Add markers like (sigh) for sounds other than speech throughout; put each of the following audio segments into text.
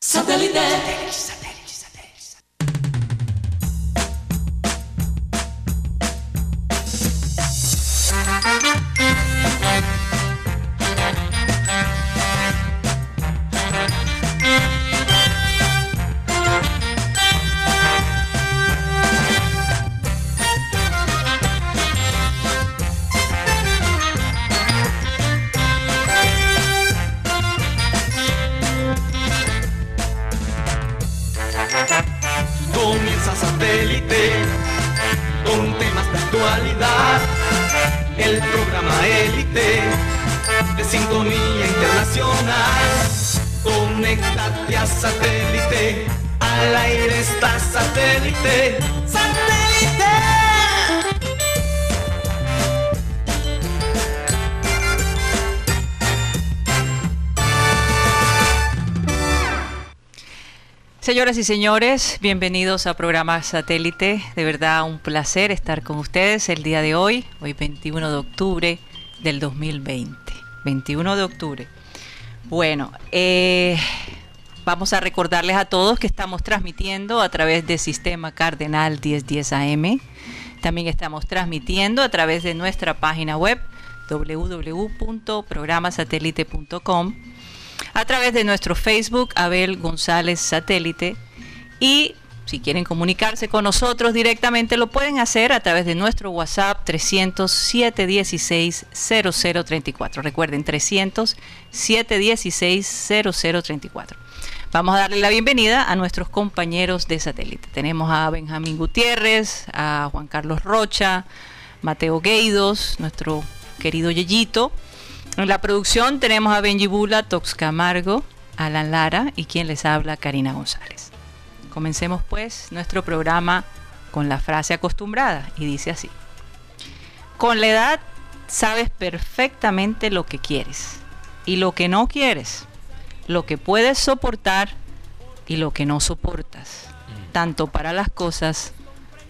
Satellite. Y señores, bienvenidos a programa Satélite. De verdad un placer estar con ustedes el día de hoy, hoy 21 de octubre del 2020. 21 de octubre. Bueno, eh, vamos a recordarles a todos que estamos transmitiendo a través del sistema Cardenal 1010 AM. También estamos transmitiendo a través de nuestra página web www.programasatélite.com a través de nuestro Facebook Abel González Satélite y si quieren comunicarse con nosotros directamente lo pueden hacer a través de nuestro WhatsApp 300 716 0034. Recuerden 300 716 0034. Vamos a darle la bienvenida a nuestros compañeros de satélite. Tenemos a Benjamín Gutiérrez, a Juan Carlos Rocha, Mateo Gueidos, nuestro querido Yeyito en la producción tenemos a Benji Bula, Tox Camargo, Alan Lara y quien les habla, Karina González. Comencemos pues nuestro programa con la frase acostumbrada y dice así. Con la edad sabes perfectamente lo que quieres y lo que no quieres, lo que puedes soportar y lo que no soportas, mm. tanto para las cosas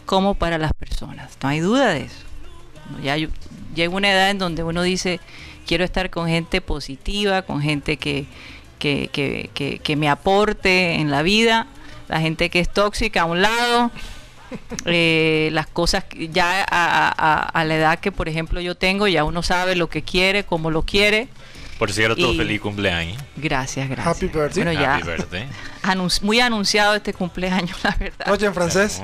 como para las personas. No hay duda de eso. Ya llega una edad en donde uno dice, quiero estar con gente positiva, con gente que, que, me aporte en la vida, la gente que es tóxica a un lado, eh, las cosas ya a, la edad que por ejemplo yo tengo, ya uno sabe lo que quiere, cómo lo quiere. Por cierto, feliz cumpleaños. Gracias, gracias. Happy birthday. Bueno, ya (laughs) muy anunciado este cumpleaños, (laughs) la verdad. Oye, en francés.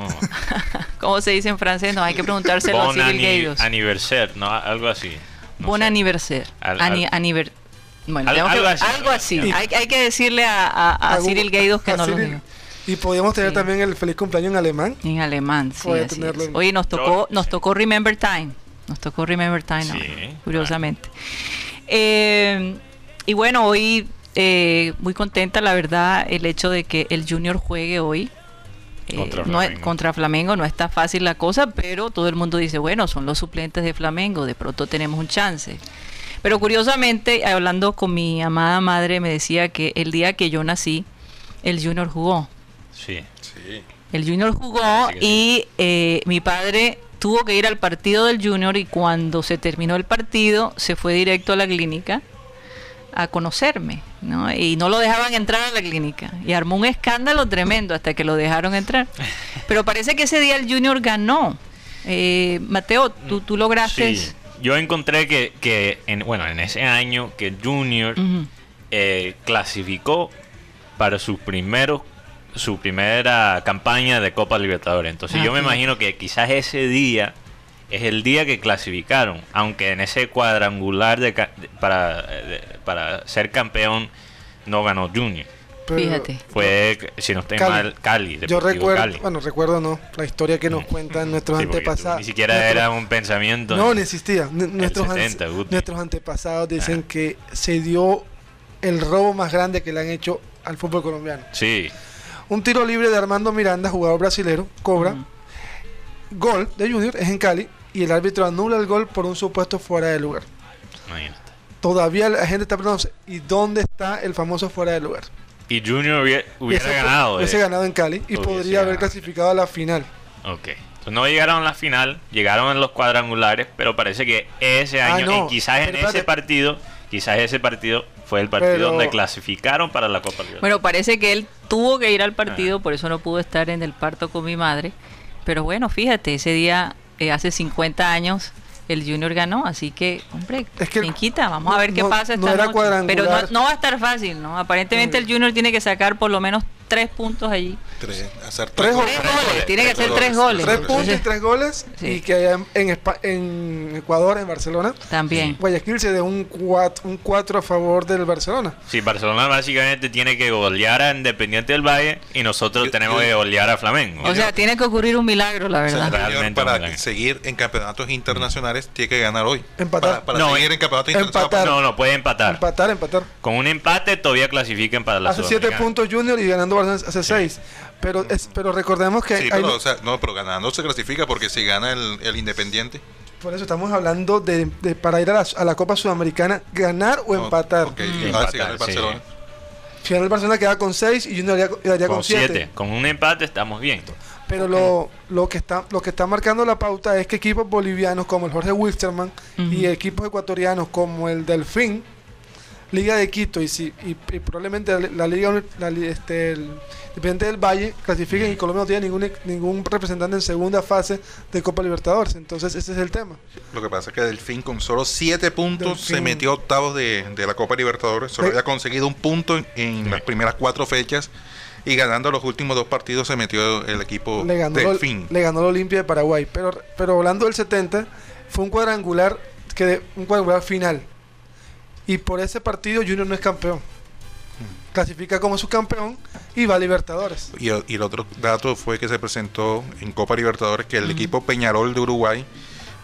(laughs) ¿Cómo se dice en francés? No, hay que preguntárselo a Cyril Aniversaire, ¿no? Algo así. Buen aniversario. bueno, algo, así. Hay, que decirle a, Cyril Gaidos que no lo diga. Y podríamos tener también el feliz cumpleaños en alemán. En alemán, sí. Oye, nos tocó, nos tocó Remember Time. Nos tocó Remember Time, curiosamente. Eh, y bueno, hoy eh, muy contenta, la verdad, el hecho de que el Junior juegue hoy. Eh, contra, no es, contra Flamengo no está fácil la cosa, pero todo el mundo dice, bueno, son los suplentes de Flamengo, de pronto tenemos un chance. Pero curiosamente, hablando con mi amada madre, me decía que el día que yo nací, el Junior jugó. Sí, sí. El Junior jugó y eh, mi padre tuvo que ir al partido del Junior y cuando se terminó el partido se fue directo a la clínica a conocerme, ¿no? Y no lo dejaban entrar a la clínica. Y armó un escándalo tremendo hasta que lo dejaron entrar. Pero parece que ese día el Junior ganó. Eh, Mateo, tú, tú lograste... Sí. Yo encontré que, que en, bueno, en ese año que el Junior eh, clasificó para sus primeros su primera campaña de Copa Libertadores. Entonces yo me imagino que quizás ese día es el día que clasificaron, aunque en ese cuadrangular de, para, para ser campeón no ganó Junior. Fíjate. Fue, si no estoy mal, Cali. Yo recuerdo, bueno, recuerdo no, la historia que nos cuentan nuestros antepasados. Ni siquiera era un pensamiento. No, ni existía. Nuestros, nuestros antepasados dicen que se dio el robo más grande que le han hecho al fútbol colombiano. Sí. Un tiro libre de Armando Miranda, jugador brasilero, cobra gol de Junior es en Cali y el árbitro anula el gol por un supuesto fuera de lugar. Todavía la gente está preguntando, ¿y dónde está el famoso fuera de lugar? Y Junior hubiera, ganado. Hubiese eh. ganado en Cali y podría haber clasificado a la final. Ok. Entonces no llegaron a la final, llegaron en los cuadrangulares, pero parece que ese ah, año, quizás en ese partido, quizás ese partido fue el partido donde clasificaron para la Copa Libertadores. Bueno, parece que él tuvo que ir al partido, ah. por eso no pudo estar en el parto con mi madre. Pero bueno, fíjate, ese día, eh, hace 50 años, el Junior ganó, así que, hombre, es que quita, vamos a ver qué pasa esta noche. Pero no, va a estar fácil, ¿no? Aparentemente el Junior tiene que sacar por lo menos tres puntos allí. Tres, hacer tres, goles. Tiene que hacer tres goles. Tres puntos y tres goles. Y que haya en, en, Ecuador, en Barcelona. También. Guayaquil se de un 4 un cuatro a favor del Barcelona. Sí, Barcelona básicamente tiene que golear a Independiente del Valle y nosotros tenemos que golear a Flamengo. O sea, tiene que ocurrir un milagro, la verdad. Realmente para seguir en campeonatos internacionales tiene que ganar hoy. Empatar. Para, seguir en campeonatos internacionales. No, no, puede empatar. Empatar, empatar. Con un empate todavía clasifiquen para la Hace siete puntos Junior y ganando hace seis. Pero, es, pero recordemos que... Sí, pero, no, pero ganando se clasifica porque si gana el, Independiente... Por eso estamos hablando de, para ir a la, Copa Sudamericana, ganar o empatar. Okay. Mm. Ah, si gana el Barcelona. Si gana el Barcelona queda con 6 y Junior quedaría con 7. Con un empate estamos bien. Pero lo, lo, que está, lo que está marcando la pauta es que equipos bolivianos como el Jorge Wilstermann y equipos ecuatorianos como el Delfín Liga de Quito y, si, y, probablemente la, Liga la, este, el Independiente del Valle clasifiquen y Colombia no tiene ningún, ningún representante en segunda fase de Copa Libertadores. Entonces, ese es el tema. Lo que pasa es que Delfín con solo 7 puntos se metió octavos de, de, la Copa Libertadores. Solo había conseguido un punto en, las primeras cuatro fechas y ganando los últimos dos partidos se metió el equipo le ganó Delfín. le ganó la Olimpia de Paraguay. Pero, pero hablando del 70, fue un cuadrangular, que un cuadrangular final y por ese partido Junior no es campeón. Clasifica como subcampeón y va a Libertadores. Y, el otro dato fue que se presentó en Copa Libertadores que el equipo Peñarol de Uruguay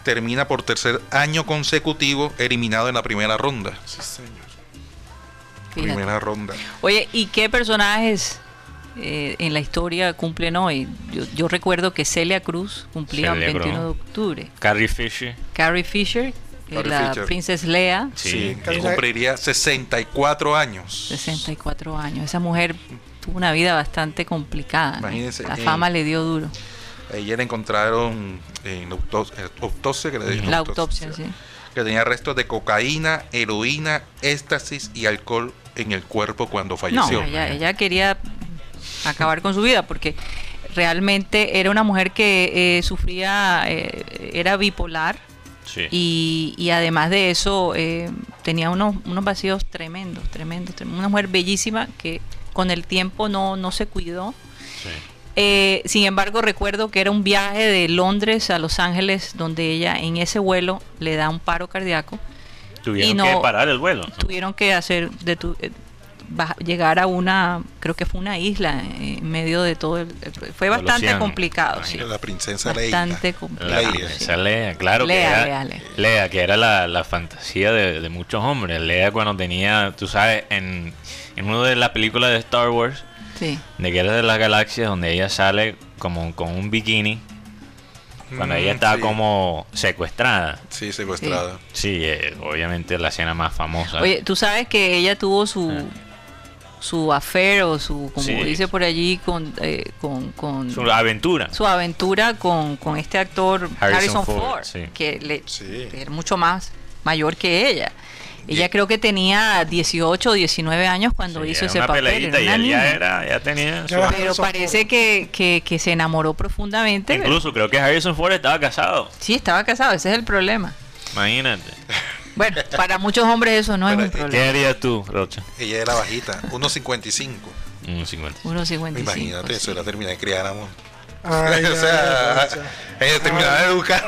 termina por tercer año consecutivo eliminado en la primera ronda. Sí, señor. Primera ronda. Oye, ¿y qué personajes eh, en la historia cumplen hoy? Yo, recuerdo que Celia Cruz cumplía el 21 de octubre. Carrie Fisher. Carrie Fisher, la Princesa Lea. Sí, que cumpliría 64 años. 64 años. Esa mujer tuvo una vida bastante complicada. Imagínense. La fama le dio duro. Ella le encontraron en la autopsia, que le La autopsia, sí. Que tenía restos de cocaína, heroína, éxtasis y alcohol en el cuerpo cuando falleció. No, ella, quería acabar con su vida porque realmente era una mujer que eh, sufría, eh, era bipolar y, además de eso, eh, tenía unos, unos vacíos tremendos, tremendos, Una mujer bellísima que con el tiempo no, no se cuidó. Eh, sin embargo, recuerdo que era un viaje de Londres a Los Ángeles donde ella en ese vuelo le da un paro cardíaco. Tuvieron que parar el vuelo. Tuvieron que hacer, de llegar a una, creo que fue una isla en medio de todo el... Fue bastante complicado, sí. La princesa Bastante complicado. La princesa Lea, claro que era, Lea, que era la, fantasía de, muchos hombres. Lea cuando tenía, tú sabes, en, en una de las películas de Star Wars, de Guerra de las Galaxias, donde ella sale como con un bikini, cuando ella mm, estaba como secuestrada. Sí, secuestrada. Sí, eh, obviamente la escena más famosa. Oye, tú sabes que ella tuvo su, ah su affair o su, como dice por allí, con, eh, con, Su aventura. Su aventura con, con este actor Harrison, Ford, que le, era mucho más mayor que ella. Ella creo que tenía 18 o 19 años cuando hizo ese papel. Era y ya, era, ya tenía. Pero parece que, que, que, se enamoró profundamente. Incluso creo que Harrison Ford estaba casado. Sí, estaba casado, ese es el problema. Imagínate. (laughs) Bueno, para muchos hombres eso no es un problema. ¿Qué harías tú, Rocha? Ella era bajita, 1.55. 1.55. Imagínate, eso la terminé de criar, amor. Ay, (laughs) o sea, ella terminaba de educar.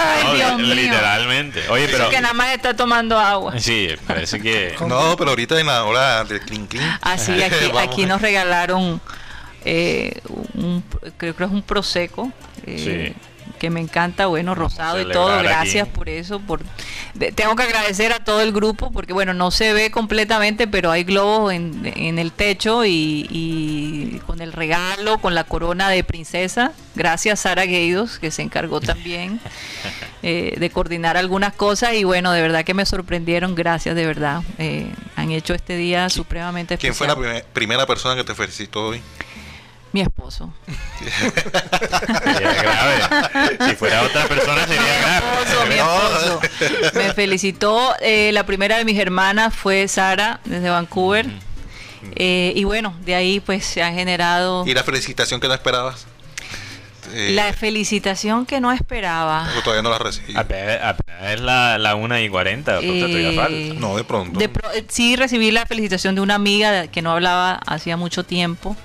Ay, Dios (laughs) mío. Literalmente. Oye, pero. que nada más está tomando agua. Sí, parece que. (laughs) No, pero ahorita en la hora del clean clean. Ah, sí, aquí, aquí nos regalaron. Eh, un, creo que es un proseco. Eh, sí que me encanta, bueno, rosado y todo, gracias por eso, por tengo que agradecer a todo el grupo porque bueno, no se ve completamente, pero hay globos en, en el techo y, con el regalo, con la corona de princesa, gracias Sara Gueidos, que se encargó también (laughs) eh, de coordinar algunas cosas y bueno, de verdad que me sorprendieron, gracias de verdad, eh, han hecho este día supremamente especial. ¿Quién fue la primera persona que te felicitó hoy? Mi esposo. Sería grave. Si fuera otra persona sería grave. esposo, mi esposo. Me felicitó. eh, la primera de mis hermanas fue Sara, desde Vancouver. Eh, y bueno, de ahí pues se han generado ¿Y la felicitación que no esperabas? Eh, la felicitación que no esperaba. todavía no la recibí. Apenas, es la, la 1 y 40, por tanto, todavía Eh. No, de pronto. De pro- eh, sí recibí la felicitación de una amiga que no hablaba hacía mucho tiempo.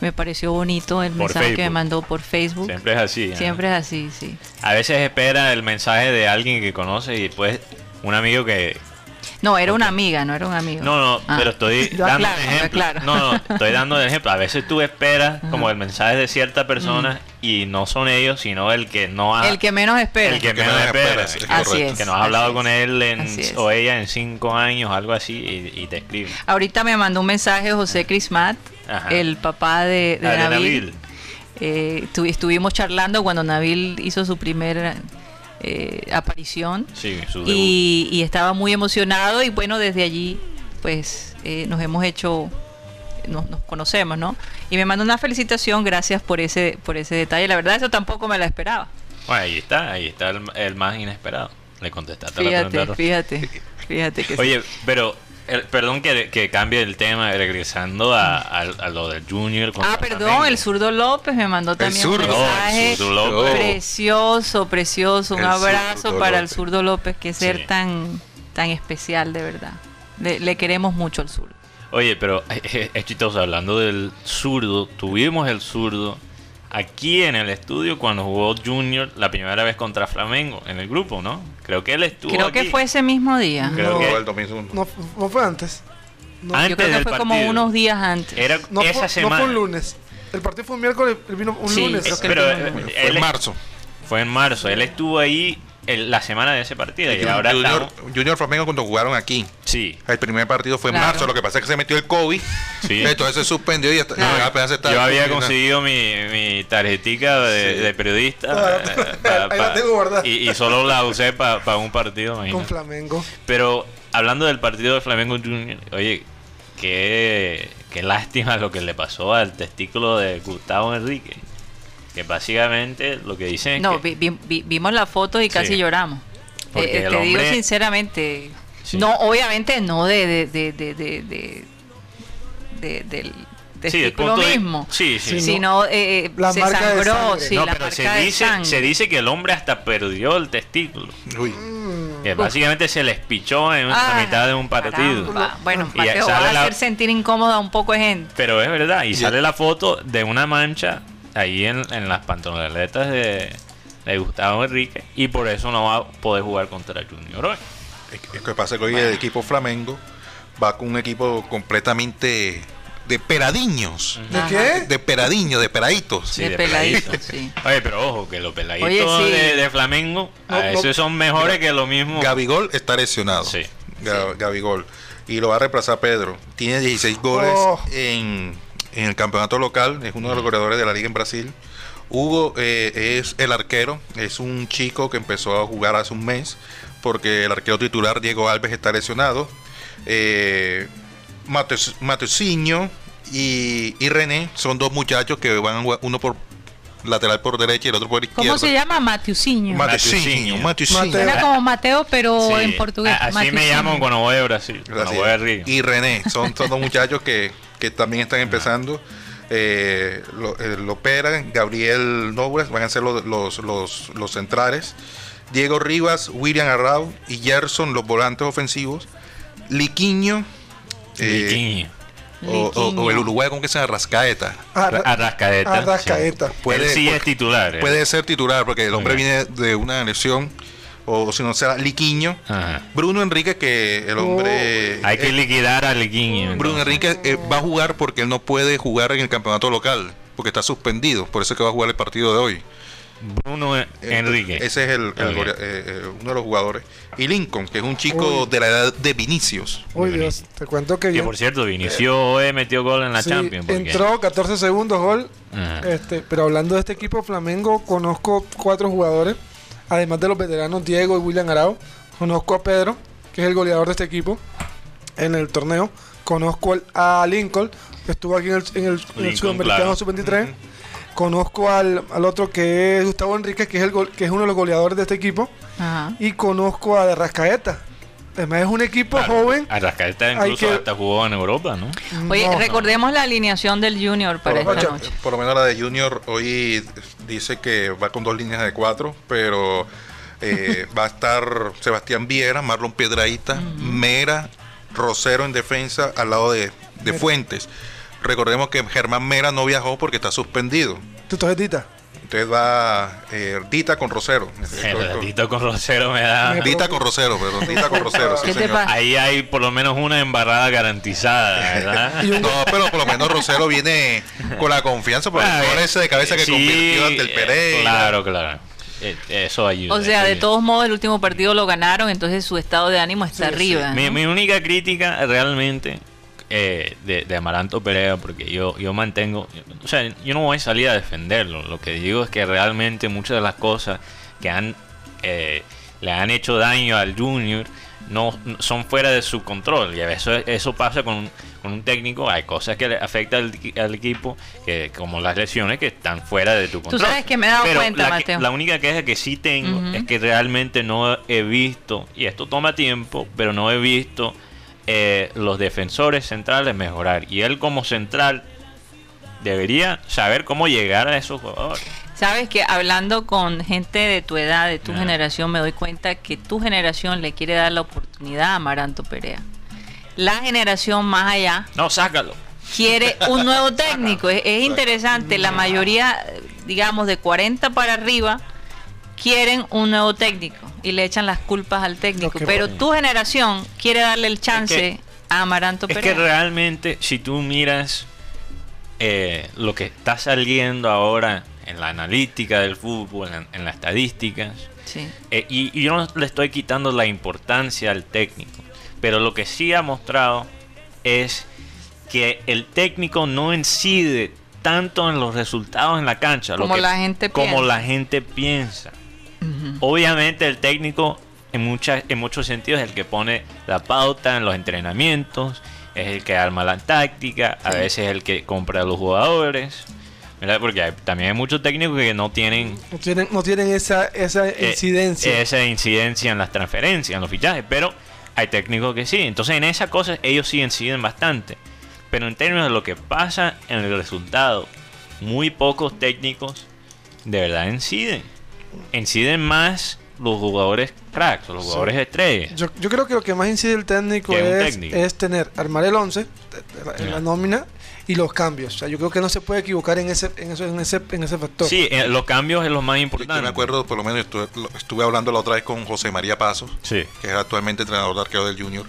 Me pareció bonito el Por mensaje que me mandó por Facebook. Siempre es así. ¿eh? Siempre es así, sí. A veces espera el mensaje de alguien que conoce y después un amigo que... No, era una amiga, no era un amigo. No, no, Ah. pero estoy (laughs) dando aclaro, un ejemplo. No, no, estoy dando el ejemplo. A veces tú esperas como el mensaje de cierta persona y no son ellos, sino el que no ha... El que menos espera. el que El que menos menos espera. espera, sí, Así es. Que no has hablado con él en- o ella en cinco años, algo así, y, y te escribe. Ahorita me mandó un mensaje José Crismat, Ajá. el papá de, de Ah, Nabil. Nabil. Eh, tu- estuvimos charlando cuando Nabil hizo su primera eh, aparición Sí, su y, y estaba muy emocionado y bueno, desde allí pues eh, nos hemos hecho, nos, nos conocemos, ¿no? Y me mandó una felicitación, gracias por ese, por ese detalle. La verdad eso tampoco me la esperaba. Bueno, ahí está, ahí está el, el más inesperado. Le contestaste a la Fíjate, pregunta. fíjate, fíjate que sí. Oye, pero el- perdón que, que cambie el tema, regresando a, a- a lo del Junior. Ah, perdón, Flamengo. el zurdo López me mandó también un zurdo. Mensaje el zurdo López. precioso, precioso. Un El abrazo para el zurdo López, que ser Sí. tan, tan especial, de verdad. Le, le queremos mucho al zurdo. Oye, pero (laughs) es chistoso, hablando del zurdo, tuvimos el zurdo aquí en el estudio cuando jugó Junior la primera vez contra Flamengo, en el grupo, ¿no? Creo que él estuvo Creo que fue ese mismo día. Creo No, que- el 2001. No, no fue antes. No, Antes Yo creo que del fue como unos días antes. Era no esa fue, no semana. fue un lunes. El partido fue un miércoles, vino un Sí, lunes. Pero eh. Fue en marzo. fue en marzo. Él estuvo ahí el- la semana de ese partido. Y ahora Junior, estamos- Junior Flamengo cuando jugaron aquí. Sí. El primer partido fue en Claro. marzo, lo que pasa es que se metió el COVID, Sí. entonces se suspendió y hasta, Claro. Yo había conseguido mi, mi tarjetica de, Sí. de periodista (laughs) pa- ahí la pa- tengo guardada. y, y solo la usé para un partido, Con. Flamengo. Pero hablando del partido de Flamengo Junior, oye, qué, qué lástima lo que le pasó al testículo de Gustavo Enrique. Que básicamente lo que dicen es No, que... vi- vi- vi- vimos la foto y casi Sí. lloramos. Porque Eh, el te digo sinceramente, Sí. no, obviamente no de, de, de, de, de, de- de- del Sí, de- mismo, sí, sí. Sí, sino eh, eh, La se marca sangró, sí, no, la pero marca se de dice, sangre. se dice que el hombre hasta perdió el testículo. Uy. Que básicamente se les pichó en Ah, la mitad de un partido. caramba. Bueno, Y sale vas a la- hacer sentir incómoda a un poco de gente. Pero es verdad, y sale la foto de una mancha ahí en, en las pantalonetas de, de Gustavo Enrique, y por eso no va a poder jugar contra Junior hoy. es que pasa que hoy el equipo Flamengo va con un equipo completamente de peradiños. ¿De qué? De peradiños, de peraditos. Sí, de de peladito, peladito. sí. Oye, pero ojo, que los peladitos Oye, sí. de, de Flamengo, No, a no. veces son mejores que lo mismo. Gabigol está lesionado. Sí. Ga- Gabigol. Y lo va a reemplazar Pedro. Tiene 16 goles Oh. en, en el campeonato local. Es uno de los goleadores de la liga en Brasil. Hugo eh, es el arquero. Es un chico que empezó a jugar hace un mes. Porque el arquero titular Diego Alves está lesionado. Eh, Mateus- Mateusinho y, y René son dos muchachos que van a jugar uno por lateral por derecha y el otro por izquierda. ¿Cómo se llama? Matiusinho. Mateusinho. Mateusinho. Mateusinho. Suena como Mateo, pero Sí, en portugués. Así me llaman cuando voy a Brasil, cuando Así voy a es. Río. Y René, son todos muchachos que, que también están empezando. Eh, lo, eh, lo operan, Gabriel Nobles van a ser los, los, los, los centrales. Diego Rivas, William Arrau y Gerson, los volantes ofensivos. Liquiño. eh, Liquiño. o, o- o el uruguay, ¿cómo que se llama? Rascaeta. Arra- Arrascaeta. Arrascaeta. sí. Puede- Él sí es porque- titular. eh. Puede ser titular porque el hombre viene de una lesión. O si no será Liquiño. Ajá. Bruno Enrique, que el hombre. Hay que liquidar a Liquiño. Bruno entonces. Enrique eh, va a jugar porque él no puede jugar en el campeonato local, porque está suspendido, por eso es que va a jugar el partido de hoy. Bruno Eh, Enrique. Ese es el, eh, uno de los jugadores. Y Lincoln, que es un chico Uy. de la edad de Vinicius. Uy, Dios, te cuento que Que por cierto, Vinicio hoy metió gol en la Sí, Champions. entró 14 segundos gol. Ajá. Este, pero hablando de este equipo Flamengo, conozco cuatro jugadores, además de los veteranos Diego y William Arao. Conozco a Pedro, que es el goleador de este equipo en el torneo. Conozco a Lincoln, estuvo aquí en el, en el, en el Sudamericano Sub-23. Conozco al, al, otro que es Gustavo Enrique, que es, el que es uno de los goleadores de este equipo. Y conozco a Rascaeta. Además es un equipo joven. Arrascaeta incluso hasta jugó en Europa, ¿no? Oye, recordemos la alineación del Junior para por, esta noche. Por lo menos la de Junior hoy dice que va con dos líneas de cuatro, pero eh, (laughs) va a estar Sebastián Viera, Marlon Piedraíta, Mera, Rosero en defensa al lado de, de Fuentes. Recordemos que Germán Mera no viajó porque está suspendido. ¿Tú estás Entonces va eh, Dita con Rosero. (laughs) Dita con Rosero me da. Dita con Rosero, pero Dita con Rosero. sí, Ahí hay por lo menos una embarrada garantizada, ¿verdad? (laughs) no, pero por lo menos Rosero viene con la confianza por el ah, ese de cabeza que convirtió ante el Pereira. Claro, claro. Eh, eso ayuda. O sea, de todos modos, el último partido lo ganaron, entonces su estado de ánimo está arriba. Mi, mi, única crítica realmente eh, de, Amaranto Perea, porque yo, yo mantengo, o sea, yo no voy a salir a defenderlo, lo que digo es que realmente muchas de las cosas que han eh, le han hecho daño al Junior no son fuera de su control. Y a veces eso pasa con, con un técnico. Hay cosas que le afectan al, equipo que como las lesiones que están fuera de tu control. tú sabes que me he dado cuenta la, Mateo. la única queja que sí tengo es que realmente no he visto y esto toma tiempo pero no he visto eh, los defensores centrales mejorar. Y él como central debería saber cómo llegar a esos jugadores. Sabes que hablando con gente de tu edad, de tu generación, me doy cuenta que tu generación le quiere dar la oportunidad a Maranto Perea. La generación más allá. No, sácalo. Quiere (laughs) un nuevo técnico. es, es interesante. La mayoría, digamos, de 40 para arriba, quieren un nuevo técnico y le echan las culpas al técnico. Pero tu generación quiere darle el chance a Amaranto Es que realmente, si tú miras eh, lo que está saliendo ahora en la analítica del fútbol, en, las estadísticas, eh, y, y, yo no le estoy quitando la importancia al técnico, pero lo que sí ha mostrado es que el técnico no incide tanto en los resultados en la cancha como, la, gente como la gente piensa. Obviamente el técnico en, muchas, en muchos sentidos es el que pone la pauta en los entrenamientos, es el que arma la táctica, a veces es el que compra a los jugadores. Porque también hay muchos técnicos que no tienen... No tienen, no tienen esa, esa eh, incidencia. esa incidencia en las transferencias, en los fichajes, pero hay técnicos que sí. Entonces en esas cosas ellos sí inciden bastante. Pero en términos de lo que pasa en el resultado, muy pocos técnicos de verdad inciden inciden más los jugadores cracks, los jugadores estrellas. Yo, yo, creo que lo que más incide el técnico es, es, tener, armar el 11 en la nómina y los cambios. O sea, yo creo que no se puede equivocar en ese, en eso, en ese, en ese factor. Sí, eh, los cambios es lo más importante. Yo me acuerdo, por lo menos estuve, estuve hablando la otra vez con José María Pasos, que es actualmente entrenador de arquero del Junior,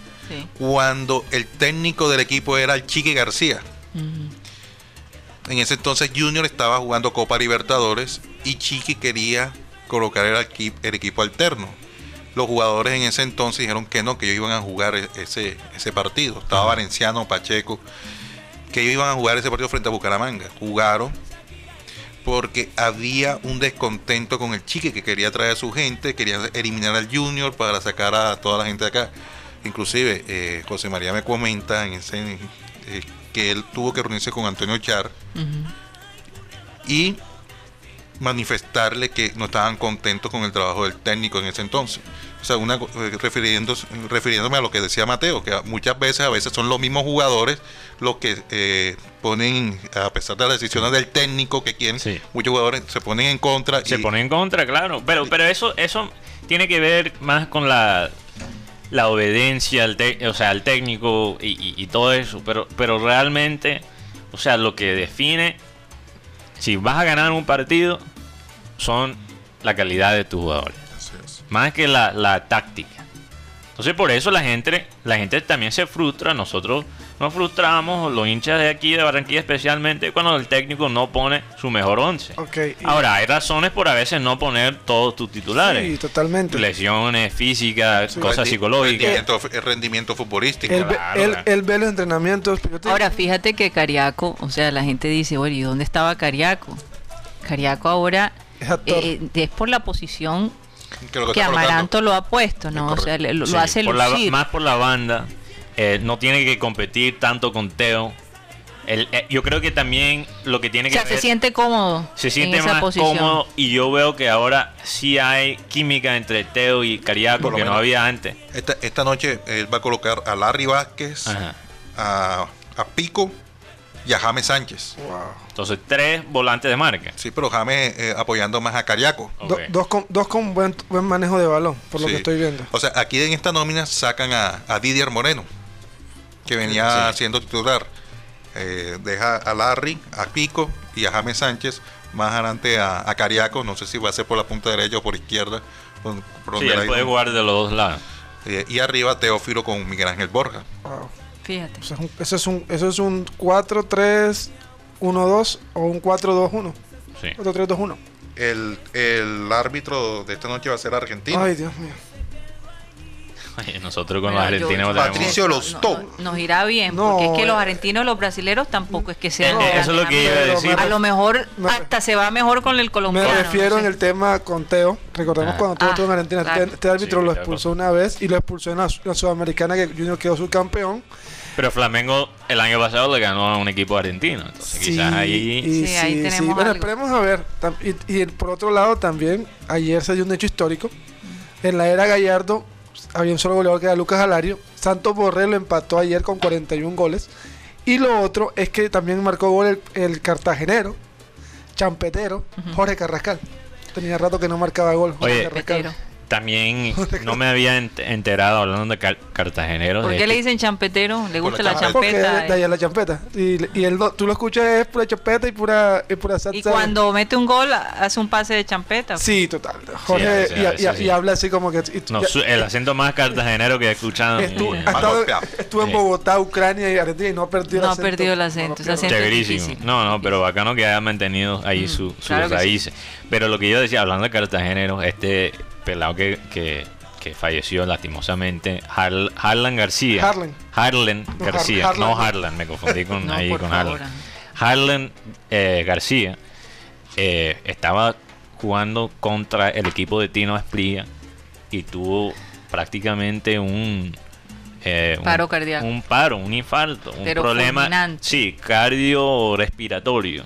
cuando el técnico del equipo era el Chiqui García. En ese entonces Junior estaba jugando Copa Libertadores y Chiqui quería colocar el, el equipo alterno. Los jugadores en ese entonces dijeron que no, que ellos iban a jugar e-, ese, ese partido. Estaba Valenciano, Pacheco, que ellos iban a jugar ese partido frente a Bucaramanga. Jugaron porque había un descontento con el Chiqui que quería traer a su gente, quería eliminar al Junior para sacar a toda la gente de acá. Inclusive eh, José María me comenta en ese, eh, que él tuvo que reunirse con Antonio Char y manifestarle que no estaban contentos con el trabajo del técnico en ese entonces. O sea, una, eh, refiriéndome a lo que decía Mateo, que muchas veces, a veces son los mismos jugadores los que eh, ponen, a pesar de las decisiones del técnico que quieren, muchos jugadores se ponen en contra. Se ponen en contra, claro. Pero, pero eso, eso tiene que ver más con la, la obediencia al, o sea, al técnico y, y todo eso. Pero, pero realmente, o sea, lo que define si vas a ganar un partido son la calidad de tus jugadores. Más que la, la, táctica. Entonces por eso la gente, la gente también se frustra. Nosotros nos frustramos, los hinchas de aquí de Barranquilla especialmente, cuando el técnico no pone su mejor once. Ahora, hay razones por a veces no poner todos tus titulares. Sí, totalmente. Lesiones físicas, cosas psicológicas. Rendimiento, rendimiento futbolístico. Él, ve los entrenamientos. Ahora, fíjate que Cariaco, o sea, la gente dice, bueno, ¿y dónde estaba Cariaco? Cariaco ahora eh, es, por la posición que, Amaranto lo ha puesto, ¿no? O sea, lo, hace por más por la banda. Eh, no tiene que competir tanto con Teo. El, eh, yo creo que también lo que tiene O que sea, se siente cómodo. se en siente esa más posición. cómodo y yo veo que ahora sí hay química entre Teo y Cariaco que no había antes. Esta, esta noche él va a colocar a Larry Vázquez, a, a Pico y a James Sánchez. Wow. Entonces, tres volantes de marca. Sí, pero James eh, apoyando más a Cariaco. Do- dos, con, dos con buen, buen manejo de balón, por lo Sí. que estoy viendo. O sea, aquí en esta nómina sacan a, a Didier Moreno, que venía Sí. siendo titular. Eh, deja a Larry, a Pico y a James Sánchez. Más adelante a, a Cariaco, no sé si va a ser por la punta derecha o por izquierda. por- por Sí, él puede jugar de los dos lados. Eh, y arriba Teófilo con Miguel Ángel Borja. Wow. Fíjate. Eso es un, eso es un, eso es un 4-3-1-2 o un 4-2-1. Sí. 4-3-2-1. El, el árbitro de esta noche va a ser argentino. Ay, Dios mío. Nosotros con los argentinos yo- tenemos- Patricio no- Lostó. no- Nos irá bien, No, porque es que los eh. argentinos y los brasileros tampoco es que sean. Eh, los eso es lo que iba a decir. A lo mejor Me- hasta se va mejor con el Me colombiano. refiero no en el tema con Teo. Recordemos Ah. cuando Teo Ah, estuvo en Argentina. claro. Este, este árbitro Sí, lo claro. expulsó una vez y lo expulsó en la, la Sudamericana que Junior quedó subcampeón. Pero Flamengo el año pasado le ganó a un equipo argentino. Entonces, quizás ahí. y Sí, ahí tenemos Bueno, algo. esperemos a ver. Y por otro lado, también, ayer se dio un hecho histórico. En la era Gallardo había un solo goleador que era Lucas Alario. Santos Borré lo empató ayer con 41 goles. Y lo otro es que también marcó gol el, el cartagenero, champetero, Jorge Carrascal. Tenía rato que no marcaba gol. Jorge Oye, Carrascal. También (laughs) no me había ent- enterado hablando de car- cartageneros. ¿Por qué le dicen champetero? ¿Le Por gusta la la champeta. Porque de, allá la champeta. Y, y él, lo- tú lo escuchas es pura champeta y pura, y pura salsa. Y cuando mete un gol, hace un pase de champeta. Sí, total. Jorge, Sí, a veces, y, a y- veces sí. y habla así como que... y- No, ya- su- el acento más cartagenero que he escuchado. ha estuvo en. Bogotá, Ucrania y Argentina y no ha perdido No el ha acento. perdido el acento, No, acento. Chéverísimo. No, no, pero bacano que haya mantenido ahí su- sus claro que sí. raíces. Pero lo que yo decía, hablando de cartageneros, este pelado que, que, que falleció lastimosamente, Har- Harlan García. Harlan. Harlan No, García, Har- no Harlan. Me confundí con, (laughs) No, ahí por con favor, Harlan. Harlan eh, García eh, estaba jugando contra el equipo de Tino Esprilla y tuvo prácticamente un eh, un- Paro cardíaco. un paro, un infarto, un Pero problema, fulminante. sí, cardiorrespiratorio,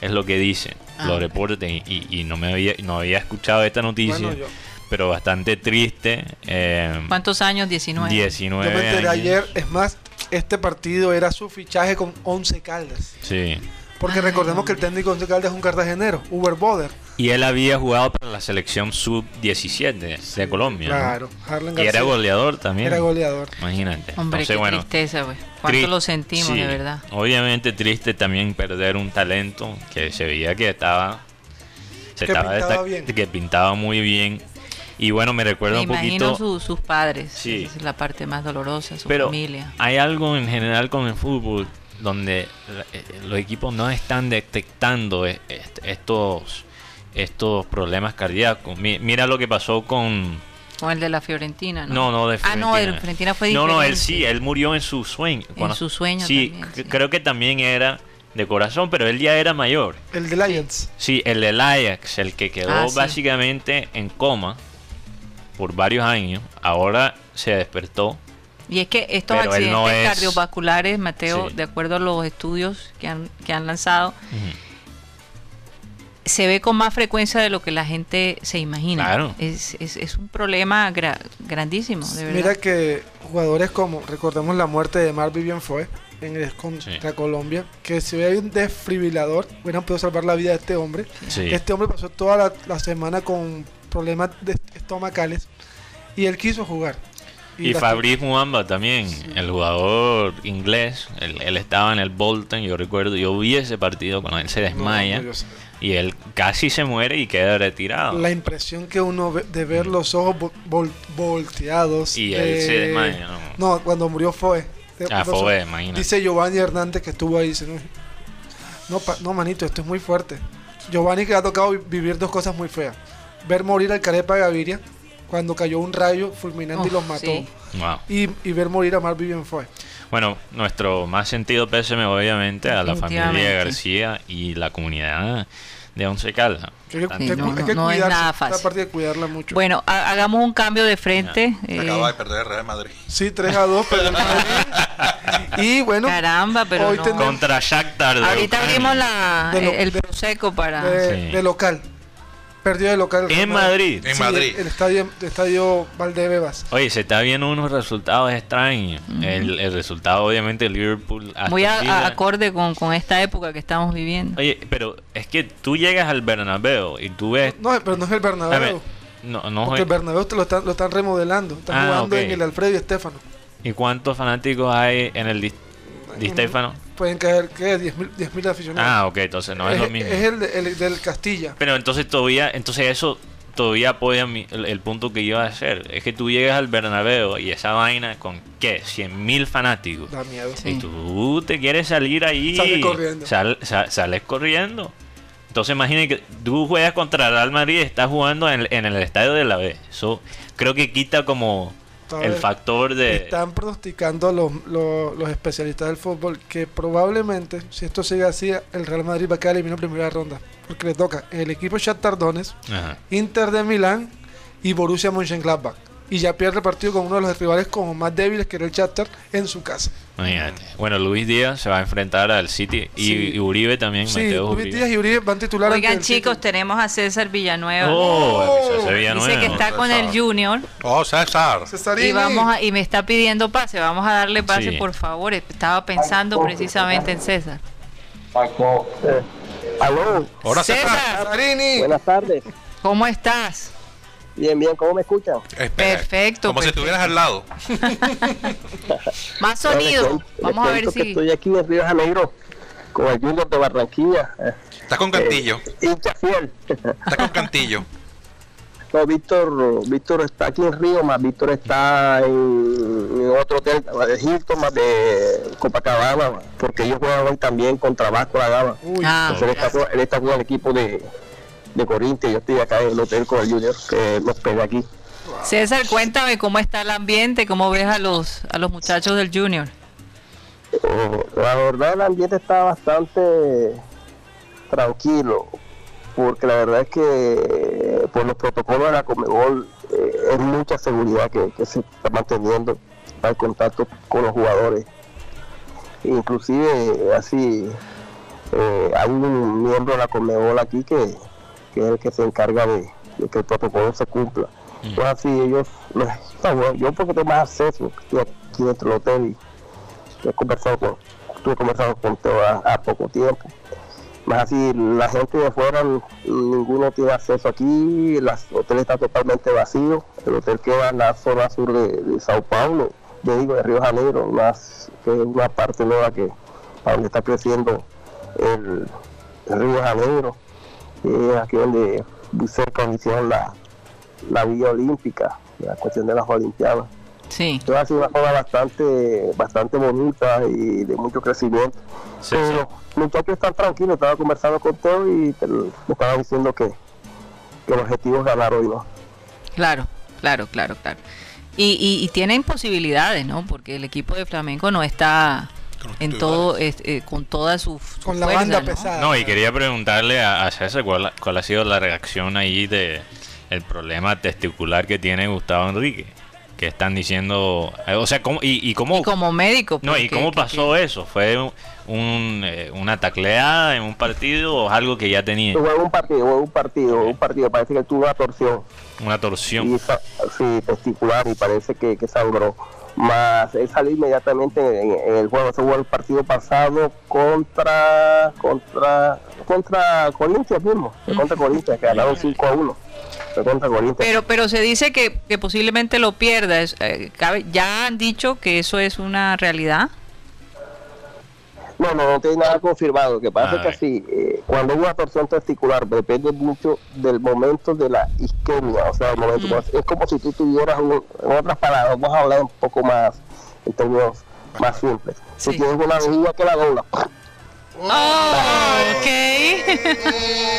es lo que dicen Ah. los reportes y, y- no me había, no había escuchado esta noticia, Bueno, yo, pero bastante triste. eh, ¿Cuántos años? 19. 19 yo me enteré ayer. Es más, este partido era su fichaje con 11 Caldas. Sí. Porque Ay, recordemos que el técnico de 11 Caldas es un cartagenero, Uber Boder. Y él había jugado para la selección sub-17 de Colombia. ¿no? Claro, Harlan Y García. era goleador también. Era goleador. Imagínate. Hombre, Entonces, qué bueno, tristeza, güey. Cuánto tri- lo sentimos, sí, de verdad. Obviamente triste también perder un talento que se veía que estaba. Se Que estaba pintaba bien. Que pintaba muy bien. Y bueno, me recuerda Me un imagino poquito. su- sus padres. Sí. Esa es la parte más dolorosa, su pero familia. hay algo en general con el fútbol donde eh, los equipos no están detectando e- est- estos estos problemas cardíacos. Mi- Mira lo que pasó con Con el de la Fiorentina, ¿no? No, no, de Ah, no, el Fiorentina fue No, no, él diferente. sí, él murió en su sueño. En su sueño Sí, también, c- sí. creo que también era de corazón, pero él ya era mayor. El de Lions. Sí, el del Ajax, el que quedó Ah, sí. básicamente en coma por varios años, ahora se despertó. Y es que estos accidentes no es- cardiovasculares, Mateo, Sí. de acuerdo a los estudios que han, que han lanzado. Se ve con más frecuencia de lo que la gente se imagina. Claro. Es, es, es un problema gra- grandísimo, de verdad. Mira que jugadores como, recordemos la muerte de Marvin bien fue en el, contra Sí. Colombia, que si hay un desfibrilador, hubieran podido salvar la vida de este hombre. Sí. Este hombre pasó toda la, la semana con problemas de estomacales y él quiso jugar. Y la- Fabrice Muamba también, el jugador inglés, él, él estaba en el Bolton, yo recuerdo, yo vi ese partido cuando él se No, desmaya no. Y él casi se muere y queda retirado. La impresión que uno ve de ver los ojos vo- vol- volteados. Y él se eh, desmaya, ¿no? No, cuando murió fue. Ah, fue, imagínate. Dice Giovanni Hernández que estuvo ahí. dice, no, no, pa- no, manito, esto es muy fuerte. Giovanni que le ha tocado vi- vivir dos cosas muy feas. Ver morir al Carepa Gaviria cuando cayó un rayo fulminante y Uf, los mató. sí. Wow. Y, y ver morir a Marvin fue. Bueno, nuestro más sentido pésame obviamente a la familia. García y la comunidad de Once Caldas. Hay que- Sí, hay que- no, hay no, que no es nada fácil. parte de cuidarla mucho. Bueno, ha- hagamos un cambio de frente. eh, Acaba de perder Real Madrid. Sí, 3 a 2, pero. (laughs) Y bueno, caramba, pero hoy no. tenemos- Contra Shakhtar de Ahorita abrimos la, De lo- el de- Prosecco para... de, Sí. de local. Perdió de local. el En Real Madrid. En Sí, Madrid. El, el estadio, el estadio Valdebebas. Oye, se está viendo unos resultados extraños. el, el resultado, obviamente, de Liverpool. Muy a- acorde con, con esta época que estamos viviendo. Oye, pero es que tú llegas al Bernabéu y tú ves. No, pero no es el Bernabéu. ver, no, no porque el Bernabéu te lo están, lo están remodelando. Están Ah, jugando en el Alfredo y Estefano. ¿Y cuántos fanáticos hay en el Di, Di Stéfano? Pueden caer, ¿qué? 10.000 10.000 aficionados. Ah, ok, entonces no es, lo mismo. Es el, de- el del Castilla. Pero entonces todavía, entonces eso todavía apoya mi- el, el punto que iba a hacer. Es que tú llegas al Bernabéu y esa vaina con, ¿qué? 100 mil fanáticos. Da miedo. Sí. Y tú te quieres salir ahí. Sale corriendo. sal- sa- sales corriendo. Entonces imagínate que tú juegas contra el Real Madrid y estás jugando en, el- en el estadio de la B. Eso creo que quita como El factor de... Están pronosticando los, los, los especialistas del fútbol que probablemente, si esto sigue así, el Real Madrid va a quedar eliminado en primera ronda. Porque le toca el equipo Shakhtar Donetsk. Inter de Milán y Borussia Mönchengladbach. Y ya pierde el partido con uno de los rivales como más débiles que era el Shakhtar en su casa. Imagínate. Bueno, Luis Díaz se va a enfrentar al City y, Sí. y Uribe también. Sí, Mateo Luis Uribe. Díaz y Uribe van titular Oigan chicos, City. tenemos a César Villanueva. Oh, César Villanueva. Dice que está con el Junior Oh, César. Cesarini. y vamos a- y me está pidiendo pase. Vamos a darle pase, Sí. por favor. Estaba pensando precisamente en César. Eh, aló, Hola, César. César, buenas tardes. ¿cómo estás? Bien, bien, ¿cómo me escuchan? Espera, Perfecto, Como si estuvieras al lado. (laughs) Más Bueno, sonido. cuento- Vamos a ver si. Estoy aquí en Río Janeiro con el Junior de Barranquilla. eh, Estás con Cantillo. hincha fiel. Estás con Cantillo. (laughs) no, Víctor, Víctor está aquí en Río, más Víctor está en, en otro hotel de Hilton, más de Copacabana, porque ellos juegan hoy también contra Vasco da Gama. Uy, Ah, Entonces, él, está, él está con el equipo de, de Corinthians, yo estoy acá en el hotel con el Junior, que nos pega aquí. César, cuéntame cómo está el ambiente, cómo ves a los a los muchachos del Junior. Eh, la verdad el ambiente está bastante tranquilo porque la verdad es que por los protocolos de la Comebol eh, es mucha seguridad que, que se está manteniendo en contacto con los jugadores inclusive así eh, hay un miembro de la Comebol aquí que, que es el que se encarga de, de que el protocolo se cumpla. Pues así ellos yo porque tengo más acceso estoy aquí dentro del hotel y he conversado con, estuve conversando con Teo a, a poco tiempo. Más así, la gente de fuera, n- ninguno tiene acceso aquí, el hotel está totalmente vacío, el hotel queda en la zona sur de, de Sao Paulo, yo digo de Río Janeiro, más que es una parte nueva que donde está creciendo el, el Río Janeiro, aquí donde cerca hicieron la, la Villa Olímpica, la cuestión de las Olimpiadas. Sí. Entonces ha sido una zona bastante, bastante bonita y de mucho crecimiento. Sí, Pero sí. los muchachos están tranquilos, estaba conversando con Teo y te- me estaba diciendo que, que el objetivo es ganar hoy, ¿no? Claro, claro, claro, claro. Y, y, y tienen posibilidades, ¿no? Porque el equipo de Flamenco no está en todo, eh, con toda su, su con la fuerza, banda ¿no? pesada. No, y quería preguntarle a, a César cuál, cuál ha sido la reacción ahí de el problema testicular que tiene Gustavo Enrique. Que están diciendo, eh, o sea, ¿cómo, y, y cómo, Y como médico. no, y porque- cómo que- pasó eso? ¿Fue un, un, eh, una tacleada en un partido o algo que ya tenía? Fue un partido, fue un partido, un partido, parece que tuvo una torsión Una torsión. y sí, testicular y parece que, que sangró. Más él salió inmediatamente en, en el juego, ese fue el partido pasado contra contra contra Corinthians mismo, contra Corinthians, que ganaron 5 a 1. Fue contra Corinthians. Pero, pero se dice que, que posiblemente lo pierda. Es, eh, cabe- ya han dicho que eso es una realidad. No, no, no tiene nada confirmado. Lo que pasa Ah, es que así, eh, cuando hay una torsión testicular, depende mucho del momento de la isquemia. O sea, el momento, es como si tú tuvieras, un- en otras palabras, vamos a hablar un poco más, en términos más simples. Sí. Si tienes una vejiga que la dobla, Oh, ok.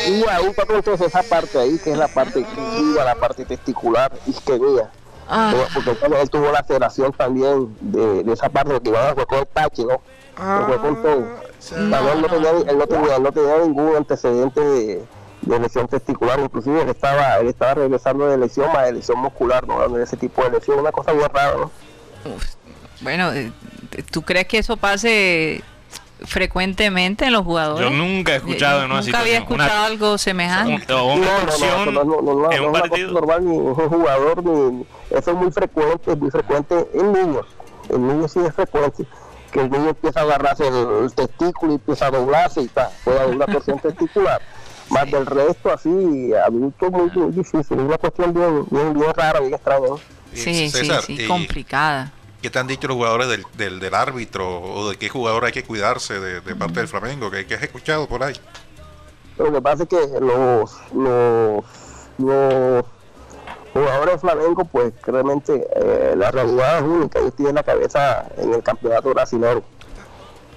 y ahí está entonces esa parte ahí, que es la parte que viva, la parte testicular, isquemia. Ah, Porque él, tuvo la aceleración también de, de esa parte, porque iba a el tache, ¿no? Ah, fue con todo. o sea, También él, no tenía, él, no tenía, no tenía ningún antecedente de, de lesión testicular, inclusive él estaba, él estaba regresando de lesión más de lesión muscular, ¿no? De ese tipo de lesión, una cosa muy rara, ¿no? bueno, eh, ¿tú crees que eso pase frecuentemente en los jugadores? Yo nunca he escuchado en una Nunca había escuchado algo semejante. no, no, no, no, no, es una cosa normal ni un jugador, ni, eso es muy frecuente, muy frecuente en niños, en niños sí es frecuente que el niño empieza a agarrarse el, testículo y empieza a doblarse y está, puede haber una torsión (laughs) testicular. Más del resto así adulto muy, muy difícil es una cuestión bien, bien, bien rara bien extraña. Sí sí sí complicada. ¿Qué te han dicho los jugadores del, del, del, árbitro o de qué jugador hay que cuidarse de, de parte del Flamengo? ¿Qué, has escuchado por ahí? Lo que pasa es que los, los, los jugadores del Flamengo, pues realmente eh, la realidad es única. Ellos tienen la cabeza en el campeonato brasileño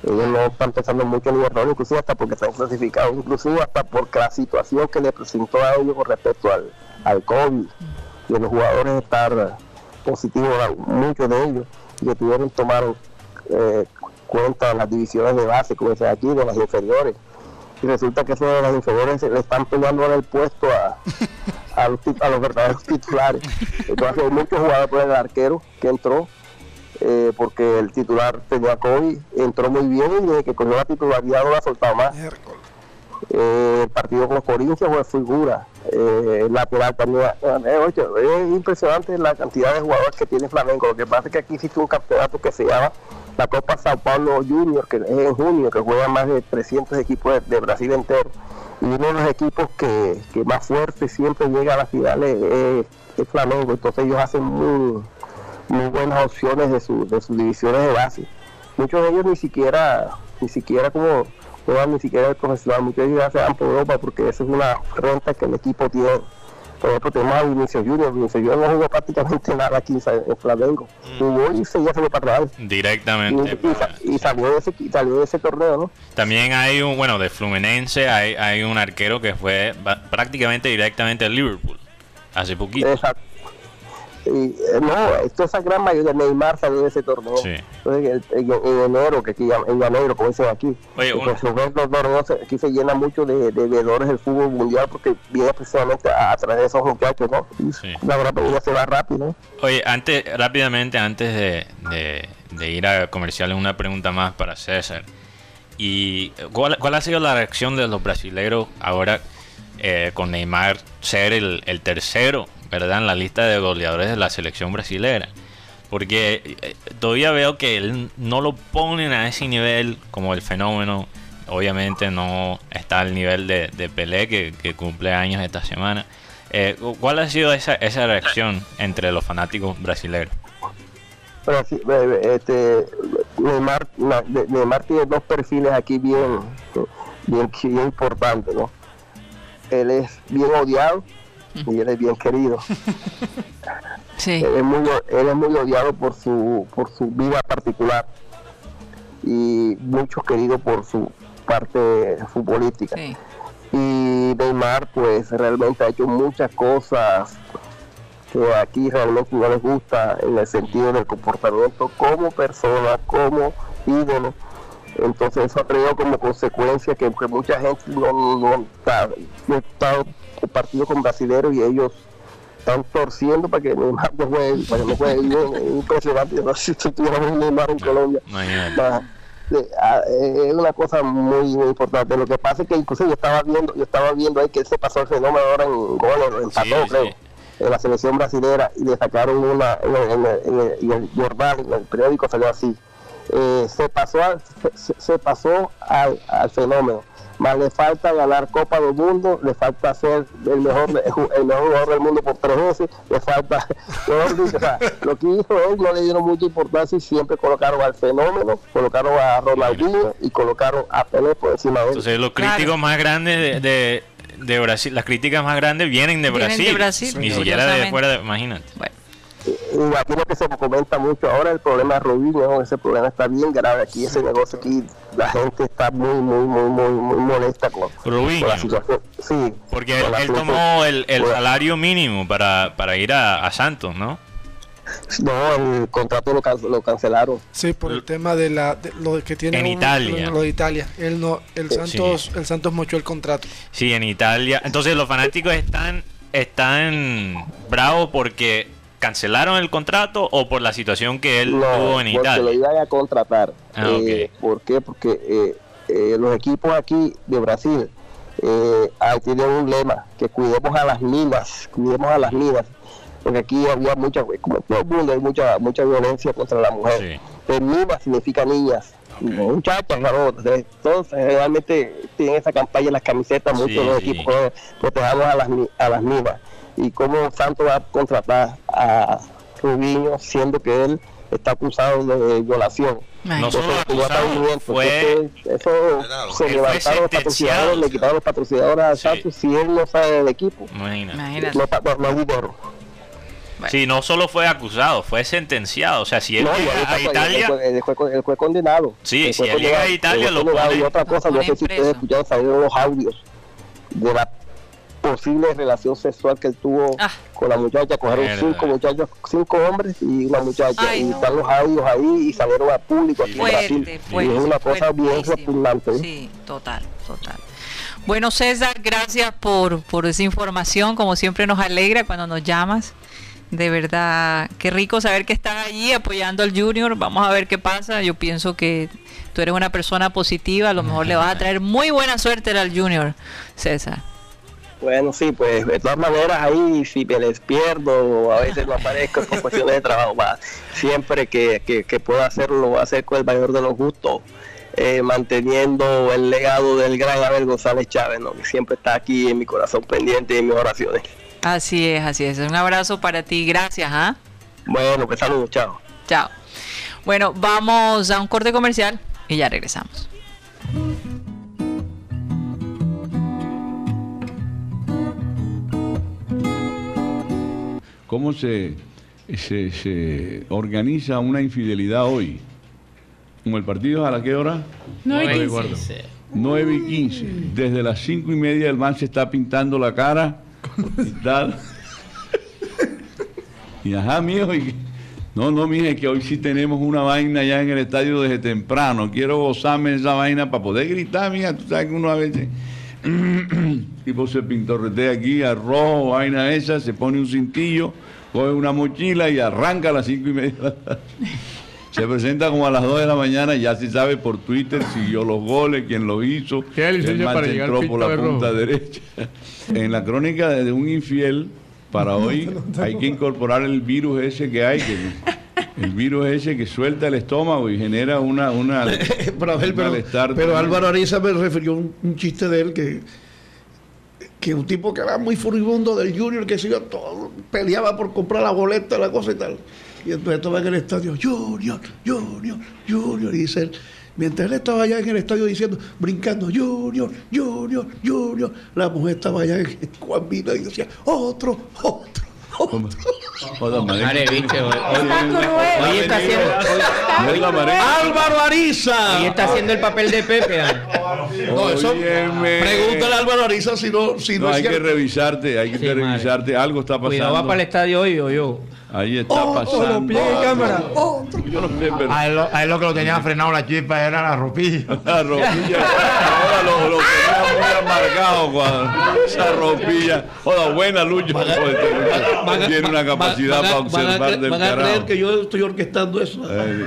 ellos no están pensando mucho en Libertadores, inclusive hasta porque están clasificados, inclusive hasta porque la situación que le presentó a ellos con respecto al, al COVID y los jugadores estar positivos, muchos de ellos, que tuvieron tomar eh, cuenta de las divisiones de base, como dice aquí, de las inferiores. Y resulta que eso de las inferiores le están peleando el puesto a, los, a verdaderos titulares. Entonces hay muchos jugadores por el arquero que entró eh, porque el titular tenía COVID, entró muy bien y desde que cogió la titularidad no la ha soltado más. Eh, partido con los Corinthians fue figura. Eh, lateral también. Es impresionante la cantidad de jugadores que tiene Flamengo. Lo que pasa es que aquí existe un campeonato que se llama la Copa Sao Paulo Junior, que es en junio, que juega más de 300 equipos de, Brasil entero. Y uno de los equipos que, más fuerte siempre llega a las finales es, Flamengo. Entonces ellos hacen muy muy buenas opciones de, su, de sus divisiones de base. Muchos de ellos ni siquiera, ni siquiera como ni siquiera el profesional, muchos de ellos se van por Europa porque esa es una renta que el equipo tiene. Por ejemplo, tenemos a Vinicius Junior. Vinicius Junior no jugó prácticamente nada aquí en Flamengo. Mm. Jugó y se para atrás. Directamente. Y, salió, de ese, salió de ese torneo, ¿no? También hay un, bueno, de Fluminense hay, hay un arquero que fue prácticamente directamente al Liverpool. Hace poquito. Exacto. Y, eh, no, esto esa gran mayoría Neymar salió de ese torneo. Entonces, en, enero, que aquí en enero, como dicen aquí, Oye, pues, los aquí se llena mucho de, de veedores del fútbol mundial porque viene precisamente a, través de esos muchachos, ¿no? La verdad se va rápido. Oye, antes, rápidamente, antes de, de, ir a comerciales, una pregunta más para César. ¿Y cuál, cuál ha sido la reacción de los brasileños ahora eh, con Neymar ser el, el tercero ¿verdad? En la lista de goleadores de la selección brasilera. Porque eh, todavía veo que él no lo ponen a ese nivel como el fenómeno. Obviamente no está al nivel de, Pelé que, cumple años esta semana. Eh, ¿Cuál ha sido esa, esa reacción entre los fanáticos brasileños? este, Neymar, Neymar, tiene dos perfiles aquí bien, bien, bien importantes, ¿no? Él es bien odiado y él es bien querido. (laughs) Sí. Él, es muy, él es muy odiado por su, por su vida particular y mucho querido por su parte futbolística. Y Neymar pues realmente ha hecho muchas cosas que aquí realmente no les gusta en el sentido del comportamiento como persona, como ídolo. Entonces eso ha traído como consecuencia que, mucha gente no, no, está, no está partido con brasileros y ellos están torciendo para que Neymar no juegue, para que no juegue bien, es impresionante, no sé si tuviéramos un Neymar en Colombia. Ah, eh, es una cosa muy, importante. Lo que pasa es que incluso yo estaba viendo, yo estaba viendo ahí que se pasó el fenómeno ahora en gol, en creo, en la selección brasilera y le sacaron una en, el, en el jornal, en el periódico salió así. Eh, se pasó se, se pasó al, al fenómeno más le falta ganar Copa del Mundo, le falta ser el mejor, el mejor jugador del mundo por tres veces, le falta, (laughs) lo que hizo él no le dieron mucha importancia y siempre colocaron al fenómeno, colocaron a Ronaldinho y colocaron a Pelé por encima de él. Entonces los críticos más grandes de, de, Brasil, las críticas más grandes vienen de Brasil, ni siquiera de fuera, imagínate. Bueno y aquí lo que se comenta mucho ahora el problema de Robinho, ese problema está bien grave aquí, ese negocio aquí, la gente está muy, muy, muy, muy, muy molesta con, la situación. Sí, porque él, tomó el, el salario mínimo para, para ir a, Santos, ¿no? No, el contrato lo, lo cancelaron. Sí, por el tema de, la, lo que tiene en Italia. Lo, de Italia. Él no, el Santos, el Santos mochó el contrato. Sí, en Italia. Entonces los fanáticos están, están bravos porque cancelaron el contrato o por la situación que él tuvo en Italia. Porque lo iban a contratar. Ah, eh, ¿Por qué? Porque eh, eh, los equipos aquí de Brasil eh, tienen un lema, que cuidemos a las minas, cuidemos a las minas, porque aquí había mucha, como todo el mundo, hay mucha, mucha violencia contra la mujer. Sí. minas significa niñas, muchachas, todos realmente tienen esa campaña en las camisetas, muchos de los equipos protejamos a las, a las minas. Y como Santos va a contratar a Rubiño, siendo que él está acusado de violación. No solo acusado, fue, eso se levantaron los patrocinadores, le quitaron los patrocinadores a Santos si él no sale del equipo. Imagínate. No, no, Sí, no solo fue acusado, fue sentenciado. O sea, si él llega a Italia. Él fue, él fue, condenado. Sí, si él llega a Italia, lo pone. Y otra cosa, no sé si ustedes escucharon salir los audios de la posible relación sexual que él tuvo ah. con la muchacha. Cogieron cinco muchachos, cinco hombres y una muchacha. y están los audios ahí y salieron al público aquí fuerte, en Brasil. y es una cosa bien repugnante. ¿eh? Sí, total, total. Bueno, César, gracias por, por esa información. Como siempre nos alegra cuando nos llamas. De verdad, qué rico saber que están allí apoyando al Junior. Vamos a ver qué pasa. Yo pienso que tú eres una persona positiva. A lo mejor le vas a traer muy buena suerte al Junior, César. Bueno, sí, pues de todas maneras ahí si me les pierdo o a veces no aparezco por cuestiones de trabajo, va, siempre que, que, pueda hacerlo lo voy a hacer con el mayor de los gustos, eh, manteniendo el legado del gran Abel González Chávez, ¿no? que siempre está aquí en mi corazón pendiente y en mis oraciones. Así es, así es. Un abrazo para ti, gracias. ¿ah? Bueno, pues saludos, chao. Chao. Bueno, vamos a un corte comercial y ya regresamos. Cómo se, se, organiza una infidelidad hoy. Como el partido a la qué hora? 9 y 15. 9 y 15. Desde las 5 y media el man se está pintando la cara y tal. Y ajá, mijo, y, no, no, mije, que hoy sí tenemos una vaina ya en el estadio desde temprano. Quiero gozarme esa vaina para poder gritar, mija. Tú sabes que uno a veces (clears throat) tipo se pintorretea aquí a rojo, vaina esa, se pone un cintillo, coge una mochila y arranca a las cinco y media. se presenta como a las 2 de la mañana, ya se sabe por Twitter, siguió los goles, quién lo hizo, ¿Qué para entró por la punta derecha. en la crónica de un infiel, para hoy hay que incorporar el virus ese que hay, que el virus ese que suelta el estómago y genera una, una (laughs) pero, malestar. Pero, Álvaro Ariza me refirió un, un, chiste de él que que un tipo que era muy furibundo del Junior, que se yo, todo, peleaba por comprar la boleta, la cosa y tal. Y entonces estaba en el estadio, Junior, Junior, Junior, y dice él, mientras él estaba allá en el estadio diciendo, brincando, Junior, Junior, Junior, la mujer estaba allá en Juan Vino y decía, otro, otro. Madre, viste, hoy, hoy, está haciendo. Álvaro Ariza. Y está haciendo el papel de Pepe. No, eso. Pregúntale a Álvaro Ariza si no, si no, no hay que revisarte, hay que revisarte. Algo está pasando. Cuidado, va para el estadio hoy o yo. Ahí está oh, pasando. Oh, cámara. Oh, yo no sé, pero... a, él, a, él, lo que lo tenía frenado la chispa era la ropilla. (laughs) La ropilla. Ahora lo, lo tenía muy amargado cuando esa ropilla. Hola, buena lucha. Tiene una capacidad para observar del carajo. Van a creer que yo estoy orquestando eso. Eh.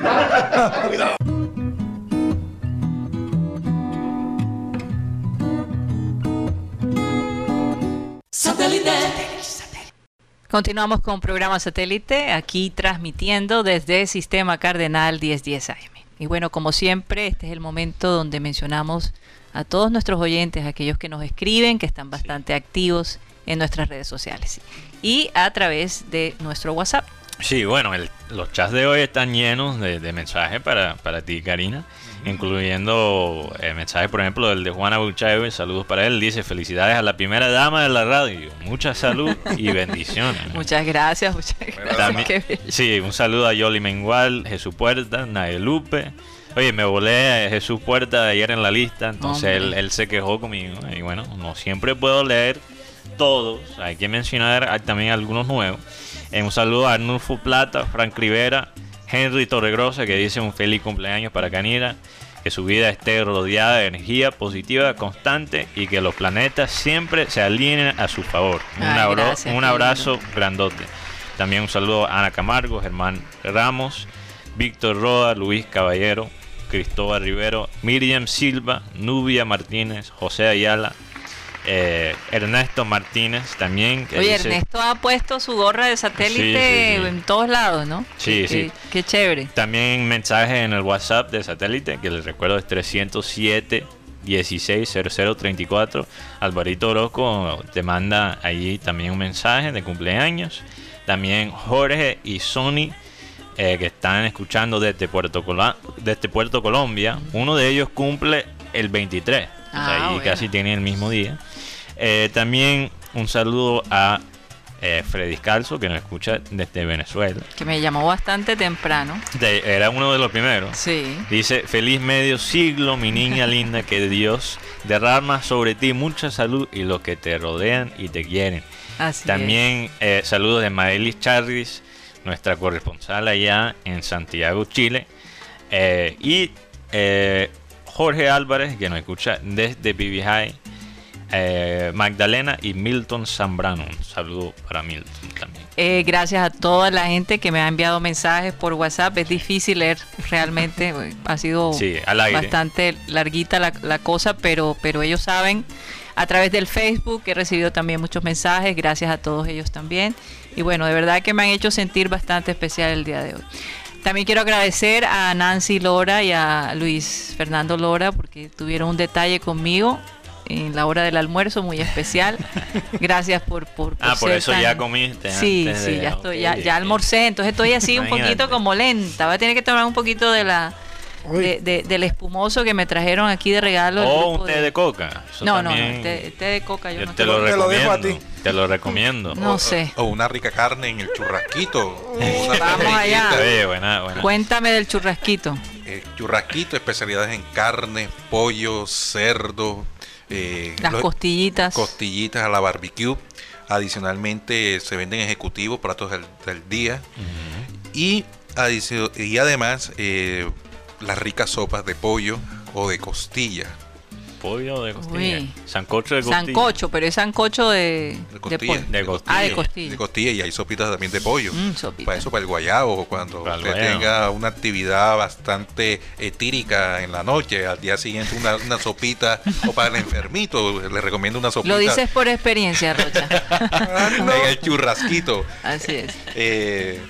(laughs) Continuamos con programa satélite, aquí transmitiendo desde Sistema Cardenal 1010 AM. Y bueno, como siempre, este es el momento donde mencionamos a todos nuestros oyentes, aquellos que nos escriben, que están bastante activos en nuestras redes sociales y a través de nuestro WhatsApp. Sí, bueno, los chats de hoy están llenos de, de mensajes para, para ti, Karina incluyendo el eh, mensaje, por ejemplo, del de Juana Buchaeve, saludos para él, dice felicidades a la primera dama de la radio, mucha salud y (laughs) bendiciones. Muchas gracias, muchas gracias. sí, un saludo a Yoli Mengual, Jesús Puerta, Lupe Oye, me volé a Jesús Puerta ayer en la lista, entonces él, él, se quejó conmigo y bueno, no siempre puedo leer todos. Hay que mencionar también algunos nuevos. Eh, un saludo a Arnulfo Plata, Frank Rivera, Henry Torregrosa, que dice un feliz cumpleaños para Canira. Que su vida esté rodeada de energía positiva constante y que los planetas siempre se alineen a su favor. un, abrazo, un abrazo grandote. También un saludo a Ana Camargo, Germán Ramos, Víctor Roda, Luis Caballero, Cristóbal Rivero, Miriam Silva, Nubia Martínez, José Ayala, eh, Ernesto Martínez también. Oye, Ernesto ha puesto su gorra de satélite en todos lados, ¿no? Sí, sí. Qué, chévere. También mensaje en el WhatsApp de satélite, que les recuerdo es 307 160034. Alvarito Orozco te manda ahí también un mensaje de cumpleaños. También Jorge y Sony. Eh, que están escuchando desde Puerto, desde Puerto Colombia. Uno de ellos cumple el 23. Ah, ahí casi tiene el mismo día. Eh, también un saludo a eh, Freddy Calzo, que nos escucha desde Venezuela. Que me llamó bastante temprano. era uno de los primeros. Sí. Dice, feliz medio siglo, mi niña (laughs) linda, que Dios derrama sobre ti mucha salud y los que te rodean y te quieren. Así También eh, saludos de Maelis Charris, nuestra corresponsal allá en Santiago, Chile. y Jorge Álvarez, que nos escucha desde BB eh, Magdalena y Milton Zambrano. Un saludo para Milton también. Eh, gracias a toda la gente que me ha enviado mensajes por WhatsApp. Es difícil leer realmente. (laughs) Ha sido bastante larguita la, cosa, pero, pero ellos saben. A través del Facebook he recibido también muchos mensajes. Gracias a todos ellos también. Y bueno, de verdad que me han hecho sentir bastante especial el día de hoy. También quiero agradecer a Nancy Lora y a Luis Fernando Lora porque tuvieron un detalle conmigo en la hora del almuerzo muy especial. (laughs) Gracias por por, Ah, por eso ya comiste. Sí, sí, ya estoy ya, ya almorcé, entonces estoy así un poquito como lenta. Voy a tener que tomar un poquito de la de, del espumoso que me trajeron aquí de regalo. O un té de, coca. no, no, el té, de coca yo, no te, lo recomiendo. Te lo recomiendo. No sé. O una rica carne en el churrasquito. (laughs) Vamos allá. Cuéntame del churrasquito. El churrasquito, especialidades en carne, pollo, cerdo, eh, Las costillitas. Costillitas a la barbecue. Adicionalmente se venden ejecutivos, platos del, del día. y, y además eh, las ricas sopas de pollo o de costilla pollo de costilla. Sancocho de costilla. Sancocho, pero es sancocho de, de costilla. De, costilla. Ah, de costilla. De costilla y hay sopitas también de pollo. Mm, para eso, para el guayabo, cuando usted tenga una actividad bastante etírica en la noche, al día siguiente una, una sopita, o para el enfermito, le recomiendo una sopita. Lo dices por experiencia, Rocha. (laughs) En el churrasquito. Así es. Eh,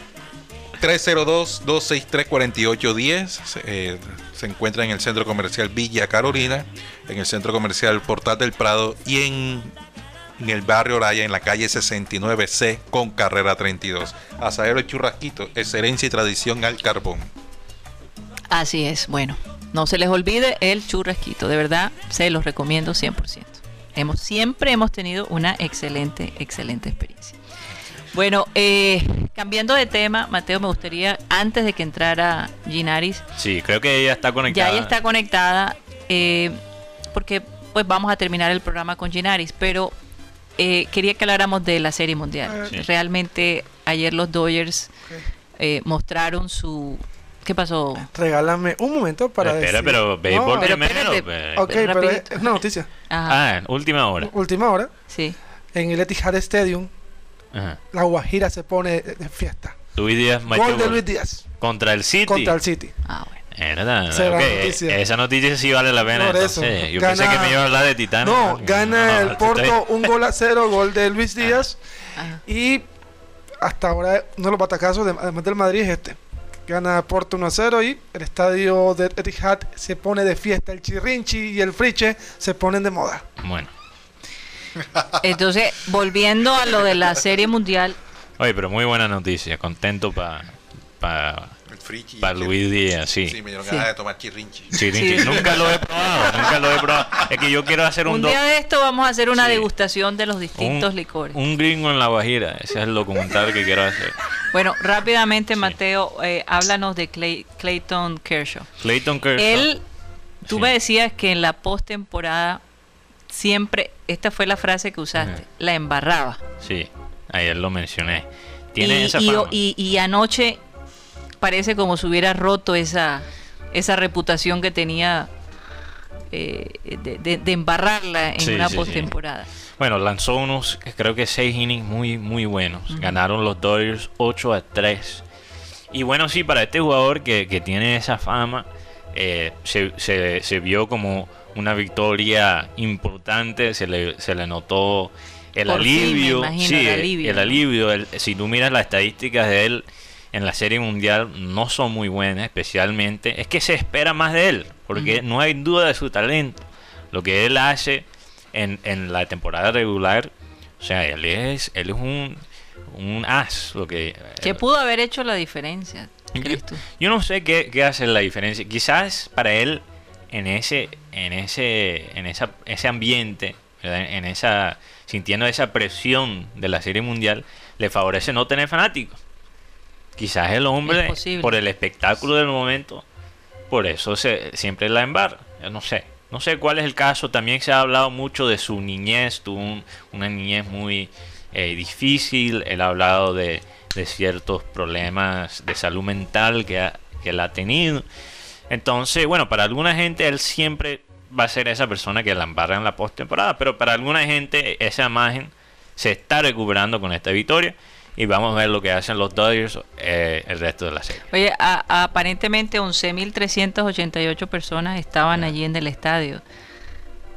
302-263-4810. Eh, se encuentra en el centro comercial Villa Carolina, en el centro comercial Portal del Prado y en, el barrio Oraya, en la calle 69C con carrera 32. Asadero Churrasquito, excelencia y tradición al carbón. Así es, bueno, no se les olvide el churrasquito, de verdad se los recomiendo 100%. Hemos, siempre hemos tenido una excelente, excelente experiencia. Bueno, eh, cambiando de tema, Mateo, me gustaría, antes de que entrara Ginaris. Sí, creo que ella está conectada. Ya ella está conectada, eh, porque pues vamos a terminar el programa con Ginaris, pero eh, quería que habláramos de la Serie Mundial. Realmente ayer los Dodgers mostraron su... ¿Qué pasó? Regálame un momento para Espera, pero béisbol no, primero. ok, pero es una noticia. Ah, última hora. Última hora. Sí. En el Etihad Stadium la Guajira se pone de fiesta. Luis Díaz Gol de Luis Díaz. Contra el City. Contra el City. Ah, bueno. Esa noticia sí vale la pena. Yo pensé que me iba a hablar de Titán. No, gana el Porto un gol a cero, gol de Luis ah. Díaz. Ah. Y hasta ahora uno de los batacazos, además del Madrid, es este. Gana Porto 1 a 0 y el estadio de Etihad se pone de fiesta. El Chirrinchi y el Friche se ponen de moda. Bueno. Entonces, volviendo a lo de la serie mundial. Oye, pero muy buena noticia. Contento para para Luis Díaz, sí. Sí, me dieron ganas de tomar chirrinchi. Nunca lo he probado, nunca lo he probado. Es que yo quiero hacer un... Un día de esto vamos a hacer una degustación de los distintos licores. Un gringo en la Guajira, ese es el documental que quiero hacer. Bueno, rápidamente, Mateo, eh, háblanos de Clayton Kershaw. Clayton Kershaw. Él, tú me decías que en la postemporada siempre, esta fue la frase que usaste, la embarraba. Sí, ayer lo mencioné. Tiene y, esa y- fama. y- y anoche parece como si hubiera roto esa, esa reputación que tenía eh, de, de- de embarrarla en Sí, una sí, sí. postemporada. Bueno, lanzó unos, creo que seis innings muy, muy buenos. Ganaron los Dodgers 8 a 3. Y bueno, sí, para este jugador que, que tiene esa fama, eh, se, se- se vio como una victoria importante, se le, se le notó el Por fin, me alivio. imagino, sí, el alivio, ¿no? alivio. el- si tú miras las estadísticas de él en la Serie Mundial, no son muy buenas, especialmente. Es que se espera más de él, porque no hay duda de su talento. Lo que él hace en, en la temporada regular, o sea, él es, él es un, un as. Lo que, Que pudo haber hecho la diferencia, ¿crees tú? yo no sé qué, qué hace la diferencia. Quizás para él, en ese, en ese, en esa, ese ambiente, ¿verdad? en esa, sintiendo esa presión de la Serie Mundial, le favorece no tener fanáticos. Quizás el hombre, por el espectáculo del momento, por eso se, siempre la embarra. Yo no sé. No sé cuál es el caso. También se ha hablado mucho de su niñez. Tuvo un- una niñez muy eh, difícil. Él ha hablado de, de ciertos problemas de salud mental que, ha- que él ha tenido. Entonces, bueno, para alguna gente él siempre va a ser esa persona que la embarra en la postemporada. Pero para alguna gente esa imagen se está recuperando con esta victoria. Y vamos a ver lo que hacen los Dodgers eh, el resto de la serie. Oye, a- aparentemente 11.388 personas estaban allí en el estadio.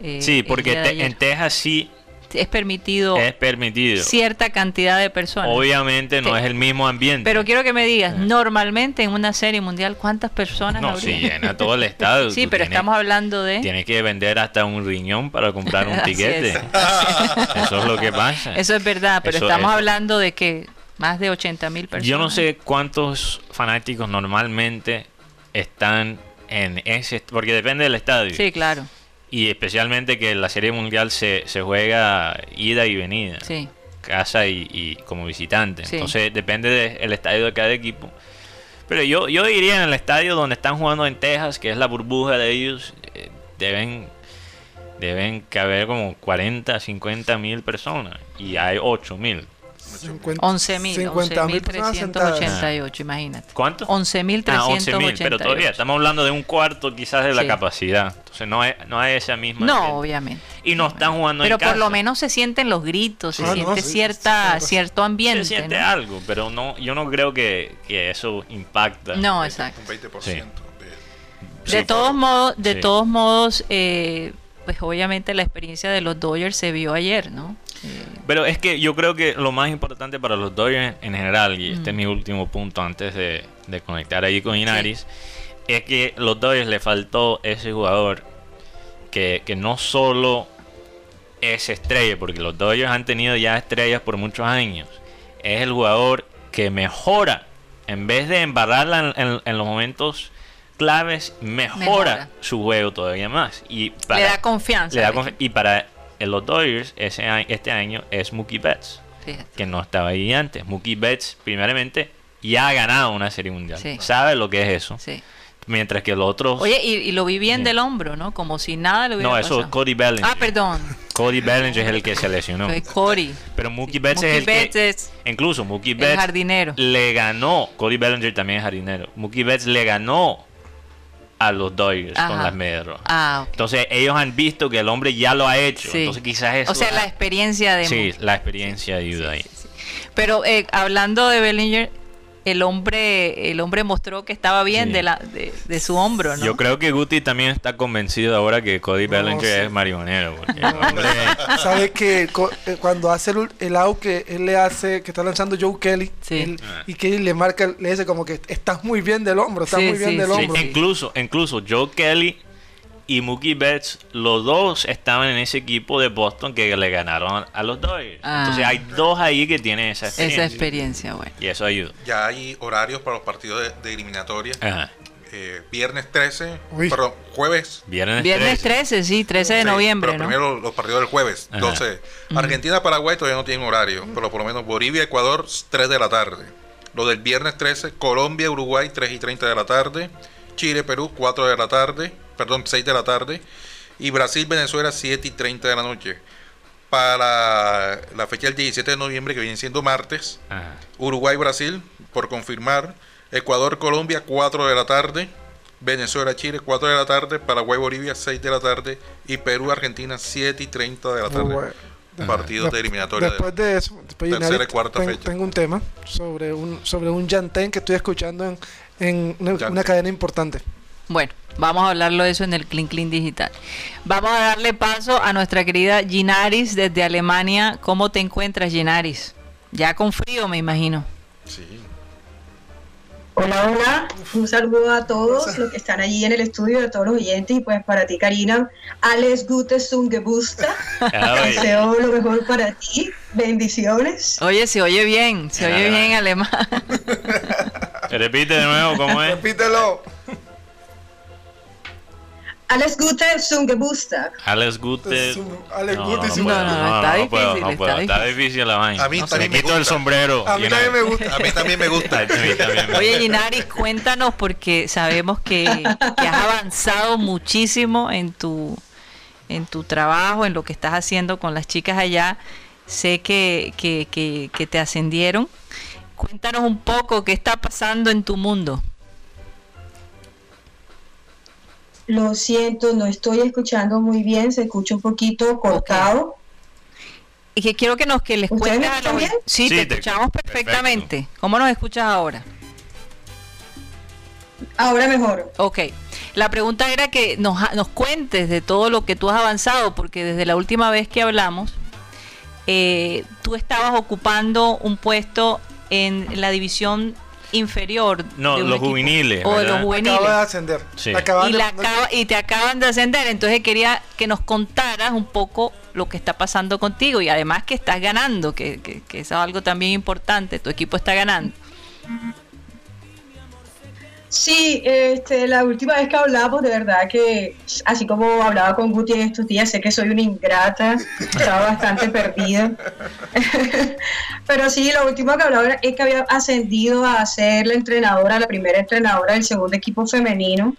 eh, Sí, porque te- en Texas sí es permitido es permitido. cierta cantidad de personas. Obviamente no Sí. es el mismo ambiente. Pero quiero que me digas, normalmente en una serie mundial, ¿cuántas personas no, habría? si llena todo el estadio. (laughs) Sí, pero tienes- estamos hablando de... Tienes que vender hasta un riñón para comprar un (laughs) tiquete. es. (laughs) Eso es lo que pasa. Eso es verdad, pero Eso- estamos eso- hablando de que más de 80 mil personas. Yo no sé cuántos fanáticos normalmente están en ese... Porque depende del estadio. Sí, claro, Y especialmente que la Serie Mundial se, se juega ida y venida. sí. casa y, y como visitante. Sí. Entonces depende del estadio de cada equipo. Pero yo, yo diría en el estadio donde están jugando en Texas, que es la burbuja de ellos, eh, deben, deben caber como 40, 50 mil personas. Y hay 8 mil. 50 11 mil, 50 mil personas sentadas. 11.388, imagínate. ¿Cuánto? 11.388. Ah, 11 mil, pero todavía estamos hablando de un cuarto quizás de la Sí. capacidad. Entonces no hay, no hay esa misma... No, gente. obviamente. Y no están jugando Pero en por casa. lo menos se sienten los gritos, se Ah, no, siente sí, cierta, sí, sí, cierto ambiente. Se siente ¿no? algo, pero no, yo no creo que, que eso impacta. No, exacto. Un 20%. Sí. de- De todos modos, de Sí. todos modos, eh, pues obviamente la experiencia de los Dodgers se vio ayer, ¿no? Eh, Pero es que yo creo que lo más importante para los Dodgers en general, y este es mi último punto antes de, de conectar ahí con Inaris, es que los Dodgers le faltó ese jugador que, que no solo es estrella, porque los Dodgers han tenido ya estrellas por muchos años, es el jugador que mejora, en vez de embarrarla en, en- en los momentos claves, mejora, Mejora. su juego todavía más. Y le para- da confianza. le da al confi- y para los Dodgers ese este año es Mookie Betts, fíjate. que no estaba ahí antes. Mookie Betts, primeramente, ya ha ganado una serie mundial. Sí. Sabe lo que es eso. Sí. Mientras que los otros... Oye, y, y lo vi bien del hombro, ¿no? Como si nada le hubiera no, eso es. Cody Bellinger. Ah, perdón. Cody Bellinger es el que se lesionó. Fue Cody. Pero Mookie Sí, Betts Mookie es el Betts que... es Incluso Mookie Betts jardinero. le ganó... Cody Bellinger también es jardinero. Mookie Betts le ganó a los Dodgers con las medias rojas. Ah. Entonces ellos han visto que el hombre ya lo ha hecho. Sí. Entonces quizás eso... O sea, la experiencia de Sí, la experiencia ayuda ahí. Pero eh, hablando de Bellinger, el hombre, el hombre mostró que estaba bien Sí. de, la, de, de su hombro, ¿no? Yo creo que Guti también está convencido ahora que Cody No, Bellinger sí. es (laughs) hombre, ¿Sabes que eh, cuando hace el, el out que él le hace, que está lanzando Joe Kelly, Sí. él- Ah. y que le marca, le dice como que estás muy bien del hombro, estás Sí, muy bien sí, del sí. Sí, hombro. incluso, incluso Joe Kelly y Mookie Betts, los dos estaban en ese equipo de Boston que le ganaron a los Dodgers. Ah. Entonces hay dos ahí que tienen esa experiencia. Esa experiencia, bueno. Y eso ayuda. Ya hay horarios para los partidos de, de eliminatoria. Ajá. Eh, viernes 13, Uy. perdón, jueves. Viernes, Viernes 13. 13, sí, 13 de Sí, noviembre, pero ¿no? primero los partidos del jueves. Ajá. Entonces, Argentina-Paraguay todavía no tienen horario, pero por lo menos Bolivia-Ecuador, 3 de la tarde. Lo del viernes 13, Colombia-Uruguay, 3 y 30 de la tarde. Chile-Perú, 4 de la tarde. Perdón, 6 de la tarde. y Brasil-Venezuela 7 y 30 de la noche. Para la fecha del 17 de noviembre, que viene siendo martes, Uruguay-Brasil, por confirmar, Ecuador-Colombia 4 de la tarde, Venezuela-Chile 4 de la tarde, Paraguay-Bolivia 6 de la tarde y Perú-Argentina 7 y 30 de la tarde. Partidos de eliminatoria. Después de, eso, tercera y cuarta fecha. Tengo un tema sobre un sobre un Yantén que estoy escuchando en, en una, cadena importante. Bueno, vamos a hablarlo de eso en el Clean Clean Digital. Vamos a darle paso a nuestra querida Ginaris desde Alemania. ¿Cómo te encuentras, Ginaris? Ya con frío, me imagino. Sí. Hola, hola, un saludo a todos los que están allí en el estudio, a todos los oyentes y pues para ti Karina, alles Gutes und Gebusta, (laughs) deseo lo mejor para ti, bendiciones. Oye, se oye bien, se oye bien alemán. (laughs) Repite de nuevo, ¿cómo es? Repítelo. Alles Gute zum Geburtstag. Alles Gute. Alles Gute no, no, no, está difícil. No puedo, está, difícil la vaina. A mí también me, quito el sombrero. A mí también me gusta. (laughs) A mí también me gusta. Oye, Ginaris, cuéntanos porque sabemos que, que, has avanzado muchísimo en tu en tu trabajo, en lo que estás haciendo con las chicas allá. Sé que, que, que, que te ascendieron. Cuéntanos un poco qué está pasando en tu mundo. Lo siento, no estoy escuchando muy bien, se escucha un poquito cortado. Y que quiero que nos que les cuentes a los... Sí, te, escuchamos perfectamente. ¿Cómo nos escuchas ahora? Ahora mejor. Ok. La pregunta era que nos, nos cuentes de todo lo que tú has avanzado, porque desde la última vez que hablamos, eh, tú estabas ocupando un puesto en la división inferior. No, los juveniles. O los juveniles. Acaba de ascender. y, te acaban de ascender. Entonces quería que nos contaras un poco lo que está pasando contigo y además que estás ganando, que, que, que es algo también importante. Tu equipo está ganando. Sí, este, la última vez que hablamos, de verdad que, así como hablaba con Guti en estos días, sé que soy una ingrata, estaba bastante perdida. (laughs) Pero sí, lo último que hablaba es que había ascendido a ser la entrenadora, la primera entrenadora del segundo equipo femenino.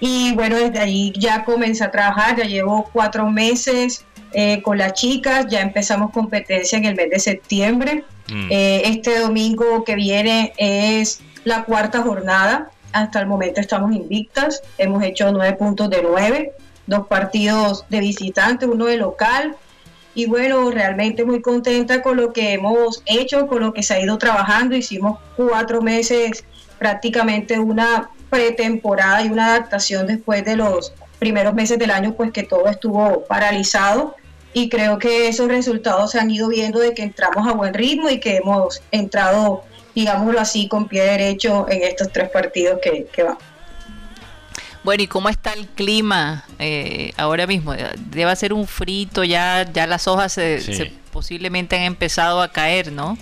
Y bueno, desde ahí ya comencé a trabajar, ya llevo cuatro meses eh, con las chicas, ya empezamos competencia en el mes de septiembre. Mm. Eh, este domingo que viene es la cuarta jornada hasta el momento estamos invictas, hemos hecho nueve puntos de nueve, dos partidos de visitante, uno de local. Y bueno, realmente muy contenta con lo que hemos hecho, con lo que se ha ido trabajando. Hicimos cuatro meses, prácticamente una pretemporada y una adaptación después de los primeros meses del año, pues que todo estuvo paralizado. Y creo que esos resultados se han ido viendo de que entramos a buen ritmo y que hemos entrado digámoslo así, con pie derecho en estos tres partidos que, que van. Bueno, ¿y cómo está el clima eh, ahora mismo? Debe ser un frito, ya, ya las hojas se, posiblemente han empezado a caer, ¿no?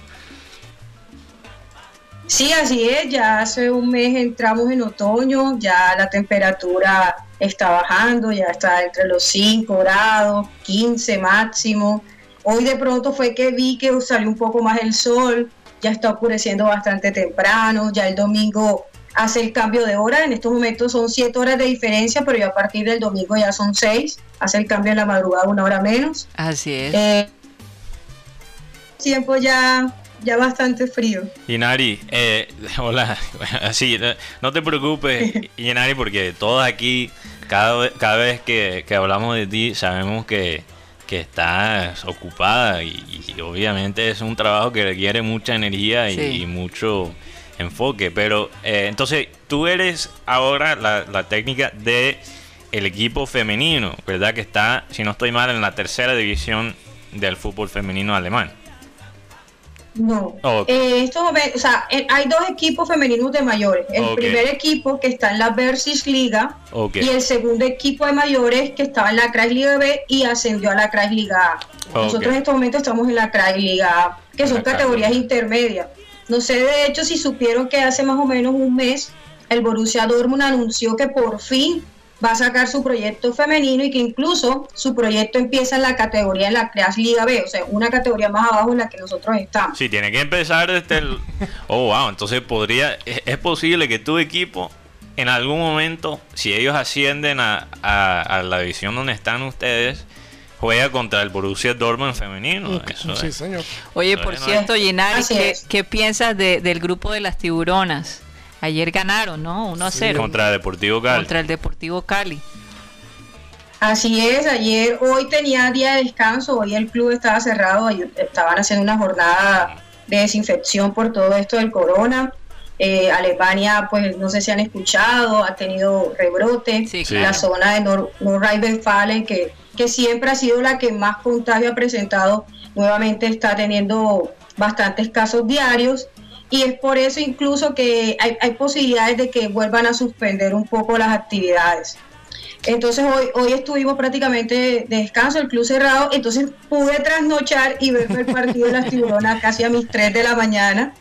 Sí, así es, ya hace un mes entramos en otoño, ya la temperatura está bajando, ya está entre los 5 grados, 15 máximo. Hoy de pronto fue que vi que salió un poco más el sol, ya está oscureciendo bastante temprano, ya el domingo hace el cambio de hora, en estos momentos son siete horas de diferencia, pero ya a partir del domingo ya son seis, hace el cambio en la madrugada una hora menos. Así es. Eh, tiempo ya ya bastante frío. Inari, eh, (laughs) hola, (laughs) así, no te preocupes, (laughs) Inari, porque todos aquí, cada, cada vez que, que hablamos de ti, sabemos que, que estás ocupada y, obviamente es un trabajo que requiere mucha energía y, mucho enfoque. Pero eh, entonces tú eres ahora la, técnica de el equipo femenino, ¿verdad? Que está, si no estoy mal, en la tercera división del fútbol femenino alemán. No. Eh, estos o sea, eh, hay dos equipos femeninos de mayores. El primer equipo que está en la Versus Liga y el segundo equipo de mayores que estaba en la Liga B y ascendió a la Liga A. Nosotros en estos momentos estamos en la Liga A, que son categorías intermedias. No sé de hecho si supieron que hace más o menos un mes el Borussia Dortmund anunció que por fin va a sacar su proyecto femenino y que incluso su proyecto empieza en la categoría en la Creas Liga B, o sea, una categoría más abajo en la que nosotros estamos. Sí, tiene que empezar desde el... Oh, wow, entonces podría... Es posible que tu equipo en algún momento, si ellos ascienden a, la división donde están ustedes, juega contra el Borussia Dortmund femenino. sí, señor. Oye, por cierto, Ginari, ¿qué, piensas del grupo de las tiburonas? Ayer ganaron, ¿no? 1 a 0. Contra el Deportivo Cali. Contra el Deportivo Cali. Así es, ayer, hoy tenía día de descanso, hoy el club estaba cerrado, estaban haciendo una jornada de desinfección por todo esto del corona. Eh, Alemania, pues no sé si han escuchado, ha tenido rebrote. La zona de Nor fallen que, que siempre ha sido la que más contagio ha presentado, nuevamente está teniendo bastantes casos diarios. Y es por eso incluso que hay, hay posibilidades de que vuelvan a suspender un poco las actividades. Entonces hoy, hoy estuvimos prácticamente de descanso, el club cerrado, entonces pude trasnochar y ver el partido de las tiburonas (laughs) casi a mis 3 de la mañana.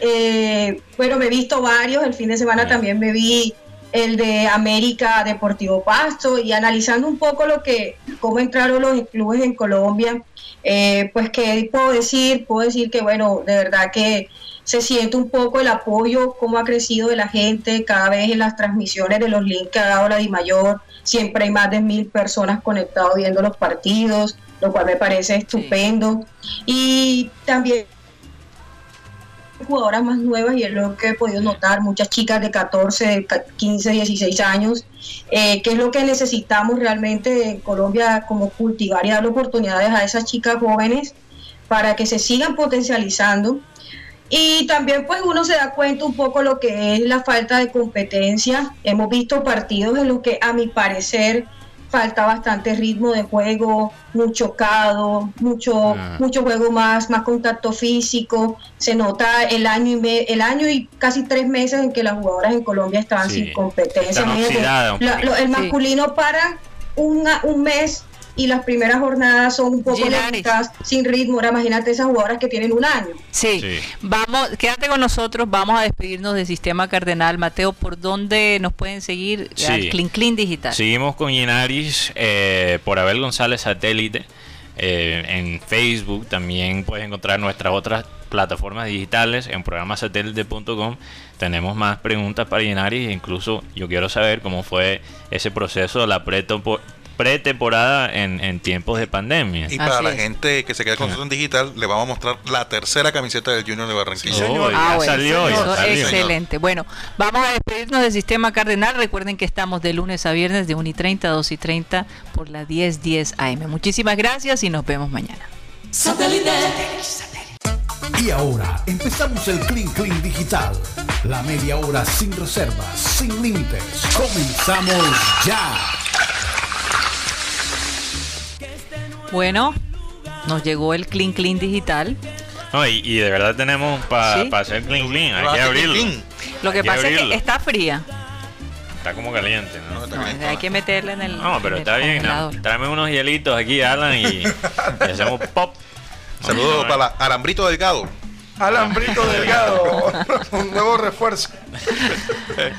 Eh, bueno, me he visto varios, el fin de semana también me vi el de América Deportivo Pasto. Y analizando un poco lo que, cómo entraron los clubes en Colombia, eh, pues qué puedo decir, puedo decir que bueno, de verdad que se siente un poco el apoyo, cómo ha crecido de la gente cada vez en las transmisiones de los links que ha dado la DIMAYOR. Siempre hay más de mil personas conectadas viendo los partidos, lo cual me parece estupendo. Y también jugadoras más nuevas y es lo que he podido notar, muchas chicas de 14, 15, 16 años, eh, que es lo que necesitamos realmente en Colombia, como cultivar y dar oportunidades a esas chicas jóvenes para que se sigan potencializando y también pues uno se da cuenta un poco lo que es la falta de competencia. Hemos visto partidos en los que a mi parecer falta bastante ritmo de juego, mucho cado, mucho, ah. mucho juego más, más contacto físico. Se nota el año y el año y casi tres meses en que las jugadoras en Colombia estaban sin competencia. el masculino para un mes y las primeras jornadas son un poco lentas, sin ritmo. Ahora imagínate esas jugadoras que tienen un año. Sí. vamos, quédate con nosotros, vamos a despedirnos del Sistema Cardenal. Mateo, ¿por dónde nos pueden seguir? Sí. Clean Clean Digital. Seguimos con Ginaris eh, por Abel González Satélite. Eh, en Facebook también puedes encontrar nuestras otras plataformas digitales en programasatélite.com tenemos más preguntas para Ginaris incluso yo quiero saber cómo fue ese proceso de la pretemporada en, en tiempos de pandemia. Y para la gente que se queda con su digital, le vamos a mostrar la tercera camiseta del Junior de Barranquilla. ah, salió, Excelente. Bueno, vamos a despedirnos del Sistema Cardenal. Recuerden que estamos de lunes a viernes de 1 y 30 a 2 y 30 por la 1010 AM. Muchísimas gracias y nos vemos mañana. Y ahora empezamos el Clean Clean Digital. La media hora sin reservas, sin límites. Comenzamos ya. Bueno, nos llegó el Clean Clean digital. No, y, de verdad tenemos para hacer Clean Clean, hay que abrirlo. Lo que pasa es que está fría. Está como caliente, ¿no? hay que meterle en el. No, pero está bien. Tráeme unos hielitos aquí, Alan, y, (laughs) hacemos pop. Saludos para Alambrito Delgado. Alambrito (laughs) Delgado, (laughs) un nuevo refuerzo.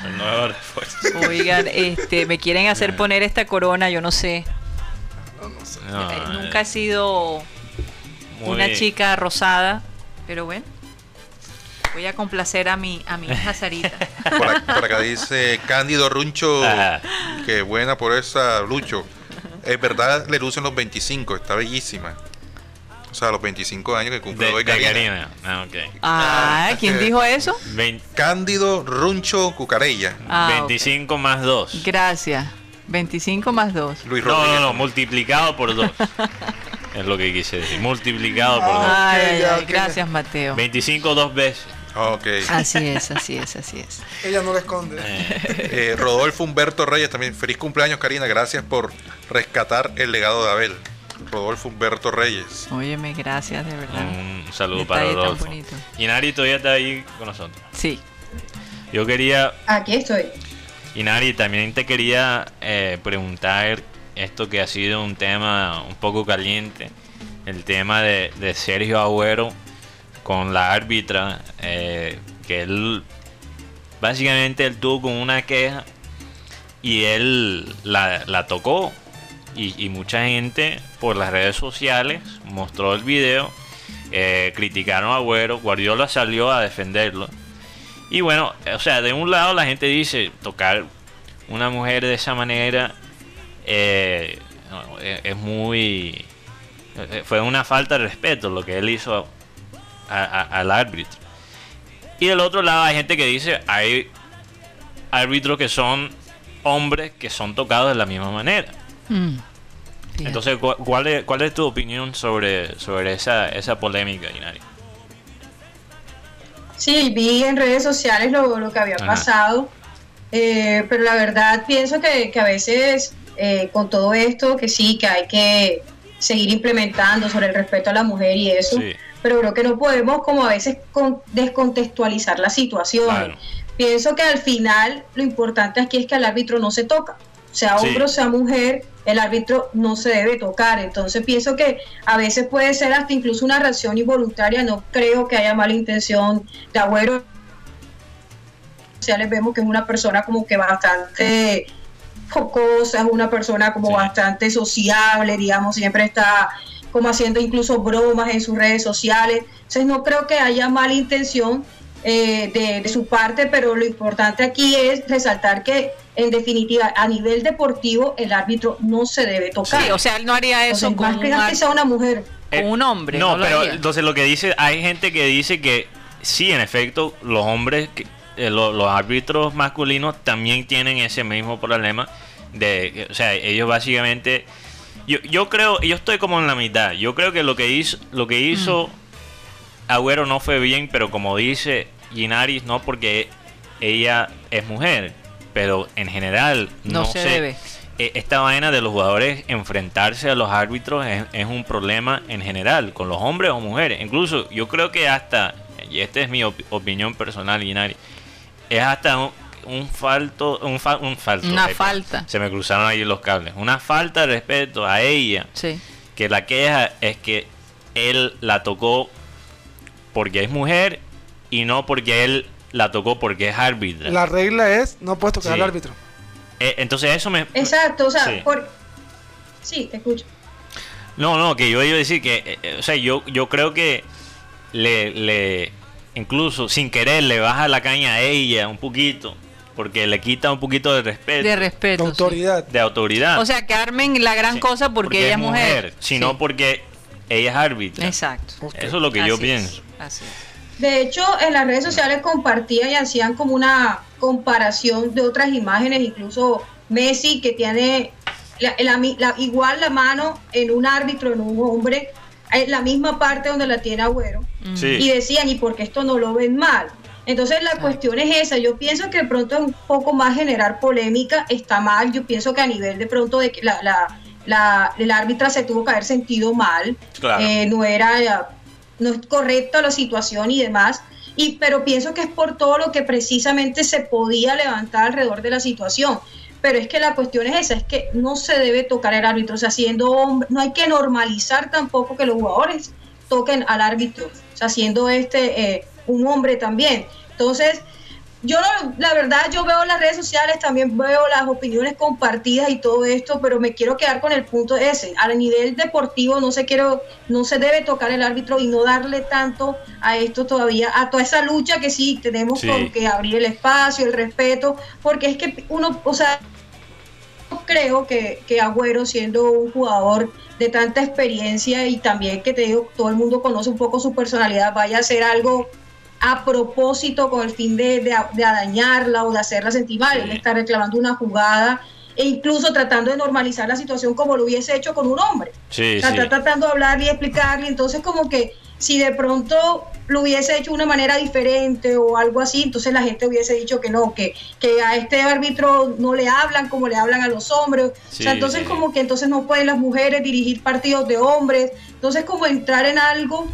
un nuevo refuerzo. Oigan, este, me quieren hacer poner esta corona, yo no sé. Eh, nunca he sido una chica rosada, pero bueno. Voy a complacer a mi, a mi hija Sarita. (laughs) Por, acá, dice Cándido Runcho, que buena por esa Lucho. Es verdad, le lucen los 25, está bellísima. O sea, los 25 años que cumple hoy Karina. Ah, ah, ¿quién dijo eso? Cándido Runcho Cucarella. 25 ah, más 2. Gracias. 25 más 2. Luis no, no, no, multiplicado por 2. (laughs) es lo que quise decir. Multiplicado por 2. Ay, gracias, Mateo. 25 dos veces. Okay. Así es, así es, así es. Ella no le esconde. Eh. eh, Rodolfo Humberto Reyes también. Feliz cumpleaños, Karina. Gracias por rescatar el legado de Abel. Rodolfo Humberto Reyes. Óyeme, gracias, de verdad. Un saludo para Rodolfo. Y Nari todavía está ahí con nosotros. Sí. Yo quería. Aquí estoy. Y Nari, también te quería eh, preguntar esto que ha sido un tema un poco caliente, el tema de, Sergio Agüero con la árbitra, eh, que él básicamente él tuvo con una queja y él la, tocó y, mucha gente por las redes sociales mostró el video, eh, criticaron a Agüero, Guardiola salió a defenderlo Y bueno, o sea, de un lado la gente dice, tocar una mujer de esa manera eh, es muy... Eh, fue una falta de respeto lo que él hizo al árbitro. Y del otro lado hay gente que dice, hay árbitros que son hombres que son tocados de la misma manera. Mm. Entonces, ¿cuál es, ¿cuál es tu opinión sobre, sobre esa, esa polémica, Inari? Sí, vi en redes sociales lo, que había pasado, eh, pero la verdad pienso que, a veces eh, con todo esto, que sí, que hay que seguir implementando sobre el respeto a la mujer y eso, pero creo que no podemos como a veces descontextualizar la situación. Pienso que al final lo importante aquí es que al árbitro no se toca, sea hombre o sea mujer, el árbitro no se debe tocar. Entonces pienso que a veces puede ser hasta incluso una reacción involuntaria, no creo que haya mala intención de Agüero. les vemos que es una persona como que bastante jocosa, es una persona como bastante sociable, digamos, siempre está como haciendo incluso bromas en sus redes sociales. Entonces no creo que haya mala intención eh, de, su parte, pero lo importante aquí es resaltar que en definitiva a nivel deportivo el árbitro no se debe tocar. Sí, o sea, él no haría eso con una mujer. Con un hombre. No, pero entonces lo que dice, hay gente que dice que sí, en efecto, los hombres, eh, los árbitros masculinos también tienen ese mismo problema de, o sea, ellos básicamente yo, yo creo, yo estoy como en la mitad. Yo creo que lo que hizo, lo que hizo mm. Agüero no fue bien, pero como dice Ginaris, no porque ella es mujer, pero en general no, se debe. E, esta vaina de los jugadores enfrentarse a los árbitros es, un problema en general, con los hombres o mujeres. Incluso yo creo que hasta, y esta es mi opinión personal, Ginari, es hasta un, un falto, un, un falto. Una falta. Se me cruzaron ahí los cables. Una falta de respeto a ella. Sí. Que la queja es que él la tocó porque es mujer y no porque él la tocó porque es árbitro. La regla es no puedes tocar al árbitro. Eh, entonces eso me... Exacto, o sea, sí. Por... sí, te escucho. No, no, que yo iba a decir que, eh, eh, o sea, yo, yo creo que le, le, incluso sin querer le baja la caña a ella un poquito porque le quita un poquito de respeto. De respeto. De autoridad. De autoridad. O sea, que armen la gran cosa porque, ella es mujer. sino porque ella es árbitra. Exacto. Eso es lo que yo pienso. Así De hecho, en las redes sociales compartían y hacían como una comparación de otras imágenes, incluso Messi que tiene la, igual la mano en un árbitro, en un hombre, en la misma parte donde la tiene Agüero. Y decían, ¿y por qué esto no lo ven mal? Entonces la cuestión es esa, yo pienso que de pronto un poco más generar polémica está mal, yo pienso que a nivel de pronto de que la, la, la el árbitra se tuvo que haber sentido mal, eh, no era, no es correcta la situación y demás, y, pero pienso que es por todo lo que precisamente se podía levantar alrededor de la situación. Pero es que la cuestión es esa, es que no se debe tocar el árbitro, o sea, siendo hombre, no hay que normalizar tampoco que los jugadores toquen al árbitro, o sea, siendo este eh, un hombre también. Entonces, yo la verdad, yo veo las redes sociales, también veo las opiniones compartidas y todo esto, pero me quiero quedar con el punto ese. A nivel deportivo no se quiero, no se debe tocar el árbitro y no darle tanto a esto todavía, a toda esa lucha que sí tenemos con que abrir el espacio, el respeto, porque es que uno, o sea, creo que, que Agüero siendo un jugador de tanta experiencia y también que te digo, todo el mundo conoce un poco su personalidad, vaya a ser algo a propósito con el fin de, de, dañarla o de hacerla sentir mal. Él está reclamando una jugada e incluso tratando de normalizar la situación como lo hubiese hecho con un hombre. está tratando de hablarle y explicarle. Entonces, como que si de pronto lo hubiese hecho de una manera diferente o algo así, entonces la gente hubiese dicho que no, que, que a este árbitro no le hablan como le hablan a los hombres. o sea, entonces como que entonces no pueden las mujeres dirigir partidos de hombres. Entonces como entrar en algo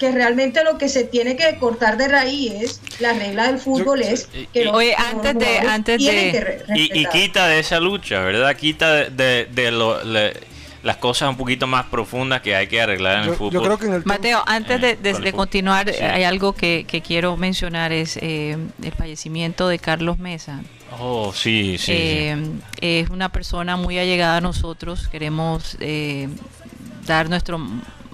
que realmente lo que se tiene que cortar de raíz es la regla del fútbol es que oye, antes de antes de y, quita de esa lucha verdad quita de, de, las cosas un poquito más profundas que hay que arreglar en el fútbol. Mateo, antes de, eh, continuar, hay algo que, quiero mencionar, es eh, el fallecimiento de Carlos Mesa. Oh, sí, sí, eh, Es una persona muy allegada a nosotros, queremos dar nuestro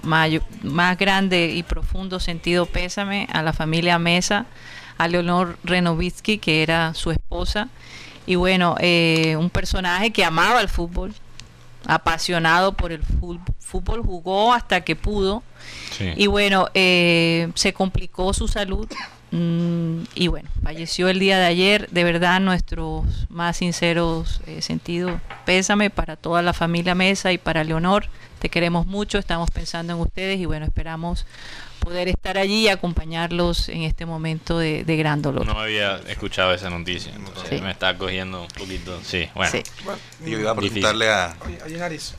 más grande y profundo sentido pésame a la familia Mesa, a Leonor Renovitsky, que era su esposa. Y bueno, eh, un personaje que amaba el fútbol, apasionado por el fútbol, jugó hasta que pudo. Y bueno, eh, se complicó su salud Mm, y bueno, falleció el día de ayer. De verdad, nuestros más sinceros eh, sentidos pésame para toda la familia Mesa y para Leonor. Te queremos mucho, estamos pensando en ustedes y bueno, esperamos poder estar allí y acompañarlos en este momento de, gran dolor. No había escuchado esa noticia, me está cogiendo un poquito. Sí, bueno. yo iba a preguntarle a,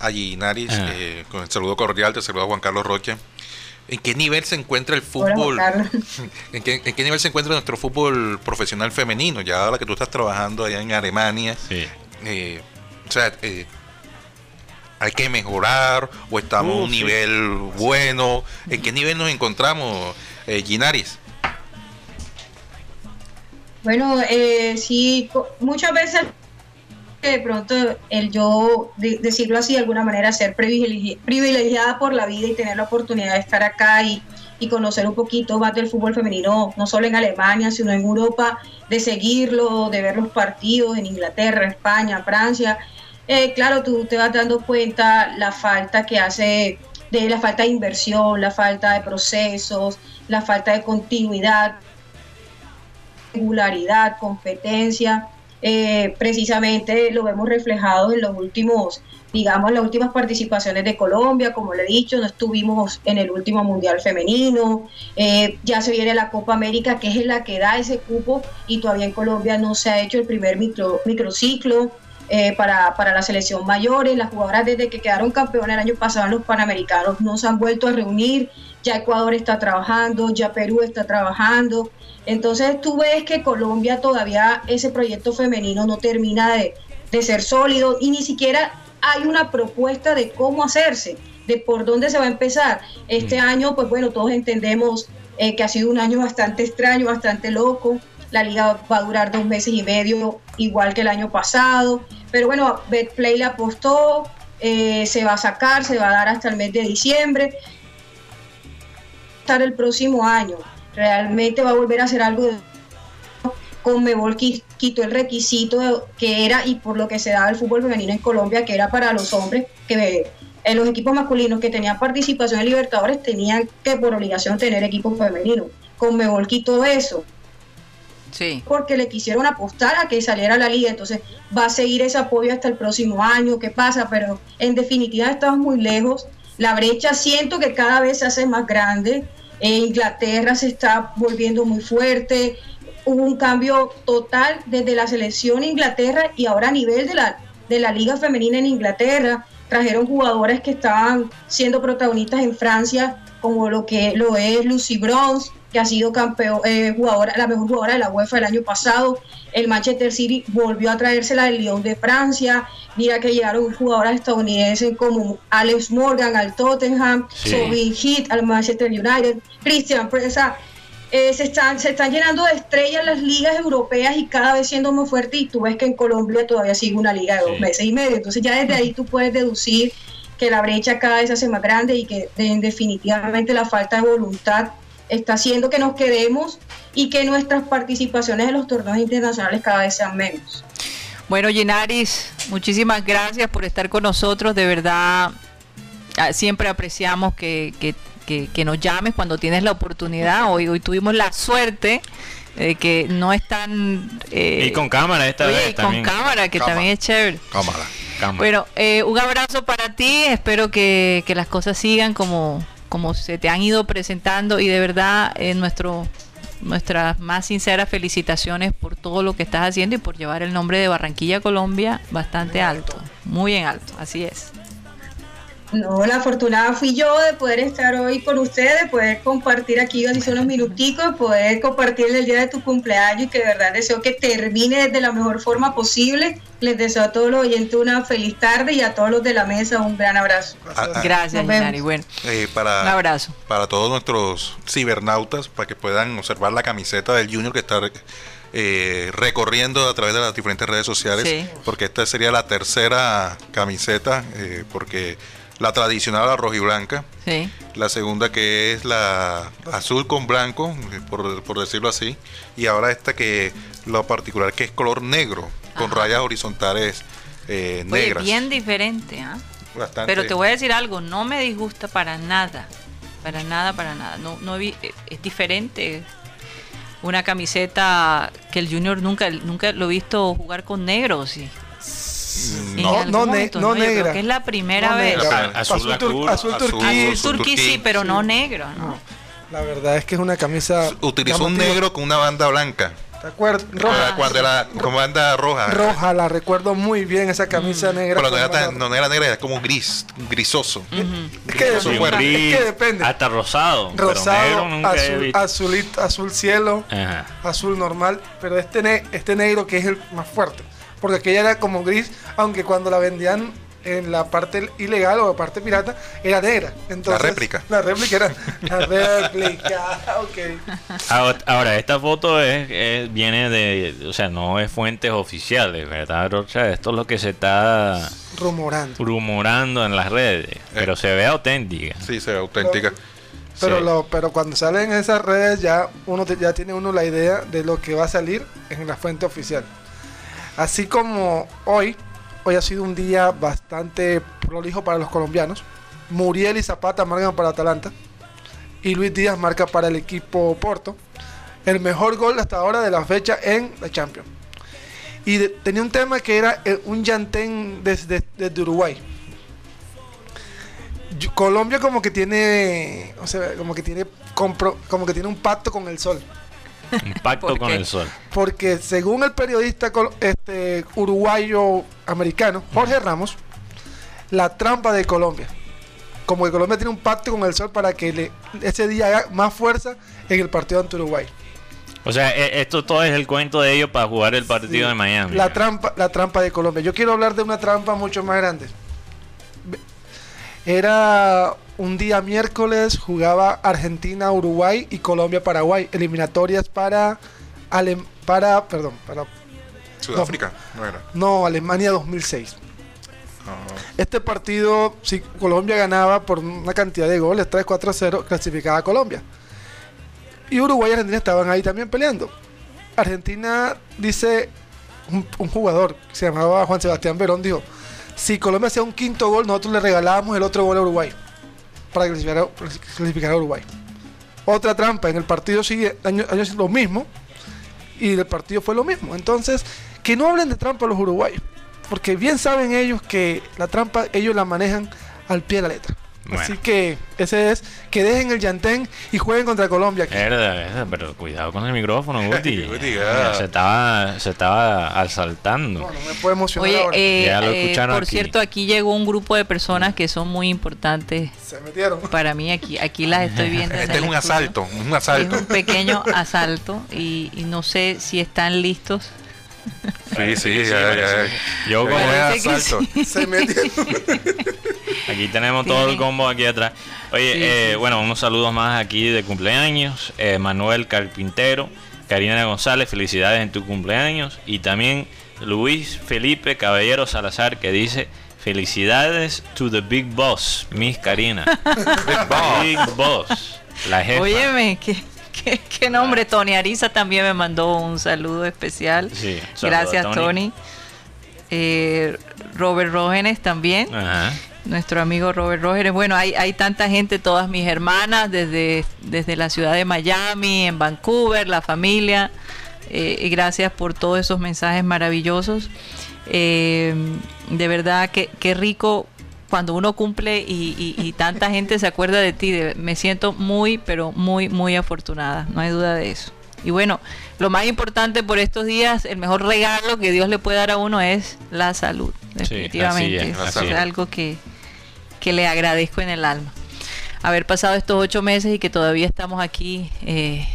a Ginaris, eh, con el saludo cordial, te saludo a Juan Carlos Roche. ¿En qué nivel se encuentra el fútbol? (laughs) ¿En qué, ¿En qué, nivel se encuentra nuestro fútbol profesional femenino? Ya ahora que tú estás trabajando allá en Alemania. Eh, o sea, eh, ¿hay que mejorar o estamos a un nivel bueno? ¿En qué nivel nos encontramos, eh, Ginaris? Bueno, eh, sí, muchas veces de pronto el yo, decirlo así de alguna manera, ser privilegiada por la vida y tener la oportunidad de estar acá y, conocer un poquito más del fútbol femenino, no solo en Alemania, sino en Europa, de seguirlo, de ver los partidos en Inglaterra, España, Francia. Eh, claro, tú te vas dando cuenta la falta que hace, de la falta de inversión, la falta de procesos, la falta de continuidad, regularidad, competencia. Eh, precisamente lo vemos reflejado en los últimos, digamos, las últimas participaciones de Colombia, como le he dicho, no estuvimos en el último Mundial Femenino, eh, ya se viene la Copa América, que es la que da ese cupo, y todavía en Colombia no se ha hecho el primer micro, microciclo. Eh, para, para la selección mayores, las jugadoras desde que quedaron campeones el año pasado en los Panamericanos no se han vuelto a reunir, ya Ecuador está trabajando, ya Perú está trabajando, entonces tú ves que Colombia todavía ese proyecto femenino no termina de, ser sólido y ni siquiera hay una propuesta de cómo hacerse, de por dónde se va a empezar. Este mm. año, pues bueno, todos entendemos eh, que ha sido un año bastante extraño, bastante loco. La liga va a durar dos meses y medio, igual que el año pasado. Pero bueno, Betplay le apostó, eh, se va a sacar, se va a dar hasta el mes de diciembre. Estar el próximo año realmente va a volver a hacer algo de Conmebol quitó el requisito que era y por lo que se daba el fútbol femenino en Colombia, que era para los hombres, que en los equipos masculinos que tenían participación en Libertadores tenían que por obligación tener equipos femeninos. Conmebol quitó eso. Sí. Porque le quisieron apostar a que saliera la liga, entonces va a seguir ese apoyo hasta el próximo año, ¿qué pasa? Pero en definitiva estamos muy lejos. La brecha siento que cada vez se hace más grande Inglaterra se está volviendo muy fuerte, hubo un cambio total desde la selección Inglaterra y ahora a nivel de la, de la liga femenina en Inglaterra. Trajeron jugadoras que estaban siendo protagonistas en Francia, como lo que lo es Lucy Bronze, que ha sido campeón, eh, jugadora, la mejor jugadora de la UEFA el año pasado. El Manchester City volvió a traerse la del Lyon de Francia. Mira que llegaron jugadoras estadounidenses como Alex Morgan al Tottenham, sí. Heat al Manchester United, Christian Presa. Eh, se, están, se están llenando de estrellas las ligas europeas y cada vez siendo más fuerte y tú ves que en Colombia todavía sigue una liga de dos meses y medio. Entonces ya desde ahí tú puedes deducir que la brecha cada vez se hace más grande y que definitivamente la falta de voluntad está haciendo que nos quedemos y que nuestras participaciones en los torneos internacionales cada vez sean menos. Bueno, Llenaris, muchísimas gracias por estar con nosotros. De verdad, siempre apreciamos que, que, nos llames cuando tienes la oportunidad. Hoy, hoy tuvimos la suerte de que no están... Eh, y con cámara esta vez. con cámara, que también es chévere. Cámara. Bueno, eh, un abrazo para ti. Espero que, que las cosas sigan como, como se te han ido presentando y de verdad en eh, nuestro nuestras más sinceras felicitaciones por todo lo que estás haciendo y por llevar el nombre de Barranquilla, Colombia, bastante alto, muy en alto, así es. No, la afortunada fui yo de poder estar hoy con ustedes, poder compartir aquí así unos minuticos, poder compartir el día de tu cumpleaños y que de verdad deseo que termine de la mejor forma posible. Les deseo a todos los oyentes una feliz tarde y a todos los de la mesa un gran abrazo. Gracias, Nari. Bueno, eh, para, un abrazo. Para todos nuestros cibernautas, para que puedan observar la camiseta del Junior que está eh, recorriendo a través de las diferentes redes sociales, porque esta sería la tercera camiseta, eh, porque la tradicional la roja y blanca. Sí. La segunda que es la azul con blanco, por, por decirlo así. Y ahora esta que lo particular que es color negro, con rayas horizontales eh, Oye, negras. bien diferente, ¿ah? Bastante. Pero te voy a decir algo, no me disgusta para nada. Para nada, para nada. No, no vi- eh, es diferente. Una camiseta que el Junior nunca, nunca lo he visto jugar con negros. Y, en No, no ne- creo que es la primera No vez. negra. Azul Azul, tur- azul turquí. azul. Turquí sí, pero no negro. ¿no? La verdad es que es una camisa. Utilizó un negro con una banda blanca. ¿Te acuerdas? Roja. Ah, Cuando era con banda roja. Roja, la recuerdo muy bien, esa camisa negra. Pero no con era, tan- banda- no era negra, era como gris, grisoso. Es que, Grisoso gris, es que depende. Hasta rosado. pero Rosado, negro nunca he azul, azulito, azul cielo, Ajá. azul normal, pero este, ne- este negro que es el más fuerte, porque aquella era como gris, aunque cuando la vendían en la parte ilegal o la parte pirata era negra. Entonces, réplica. La réplica era la réplica, (laughs) ok. Ahora, ahora, esta foto es, es- viene de, o sea, no es fuentes oficiales, ¿verdad, Rocha? Esto es lo que se está Rumorando. rumorando en las redes, pero se ve auténtica. Sí, se ve auténtica. Pero, Sí. lo, pero cuando salen esas redes ya uno te- ya tiene uno la idea de lo que va a salir en la fuente oficial. Así como hoy, hoy ha sido un día bastante prolijo para los colombianos. Muriel y Zapata marcan para Atalanta y Luis Díaz marca para el equipo Porto. El mejor gol hasta ahora de la fecha en la Champions. Y tenía un tema que era eh, un llantén desde, desde Uruguay. Colombia como que tiene, o sea, como que tiene compro- como que tiene un pacto con el sol, Un pacto ¿Por con el sol. porque según el periodista este uruguayo americano Jorge Ramos, la trampa de Colombia, como que Colombia tiene un pacto con el sol para que le, ese día haga más fuerza en el partido ante Uruguay. O sea, e- esto todo es el cuento de ellos para jugar el partido Sí, de Miami. La trampa, la trampa de Colombia. Yo quiero hablar de una trampa mucho más grande. Era un día miércoles, jugaba Argentina, Uruguay y Colombia, Paraguay. Eliminatorias para, Alem- para, perdón, para, Sudáfrica, no era. no, Alemania 2006. Ah, Este partido, si Colombia ganaba por una cantidad de goles, 3-4-0, clasificaba a Colombia. Y Uruguay y Argentina estaban ahí también peleando. Argentina dice, un, un jugador que se llamaba Juan Sebastián Verón, dijo, si Colombia hacía un quinto gol, nosotros le regalábamos el otro gol a Uruguay, para clasificar a, a Uruguay. Otra trampa, en el partido sigue año, año lo mismo, y el partido fue lo mismo. Entonces, que no hablen de trampa los uruguayos, porque bien saben ellos que la trampa ellos la manejan al pie de la letra. Bueno. Así que ese es que dejen el llantén y jueguen contra Colombia. aquí. Pero cuidado con el micrófono, (laughs) Guti. Se estaba, se estaba asaltando. No, no me puedo emocionar Oye, ahora. eh, Ya lo eh, escucharon por aquí. cierto, aquí llegó un grupo de personas que son muy importantes Se metieron. para mí. Aquí, aquí las estoy viendo. en Este es un estudio. asalto, un Es asalto. un pequeño asalto y, y no sé si están listos. Sí, sí, Sí, ya, ya. Yo como es que asalto. Se metieron. (laughs) Aquí tenemos todo el combo aquí atrás. Oye, Sí, eh, sí, bueno, unos saludos más aquí de cumpleaños. Eh, Manuel Carpintero, Karina González, felicidades en tu cumpleaños. Y también Luis Felipe Caballero Salazar que dice felicidades to the big boss, Miss Karina. (laughs) Big boss, la jefa. Óyeme, ¿qué, qué, qué nombre. Tony Ariza también me mandó un saludo especial. Sí, saludo Gracias, Tony. Tony. Eh, Robert Rógenes también. Ajá. Nuestro amigo Robert Rógenes. Bueno, hay, hay tanta gente, todas mis hermanas, desde, desde la ciudad de Miami, en Vancouver, la familia. Eh, y gracias por todos esos mensajes maravillosos. Eh, de verdad, que qué rico cuando uno cumple y, y- y tanta gente se acuerda de ti. De- me siento muy, pero muy, muy afortunada. No hay duda de eso. Y bueno, lo más importante por estos días, el mejor regalo que Dios le puede dar a uno es la salud. así Definitivamente. es, Eso así es es. algo que, que le agradezco en el alma. Haber pasado estos ocho meses y que todavía estamos aquí eh,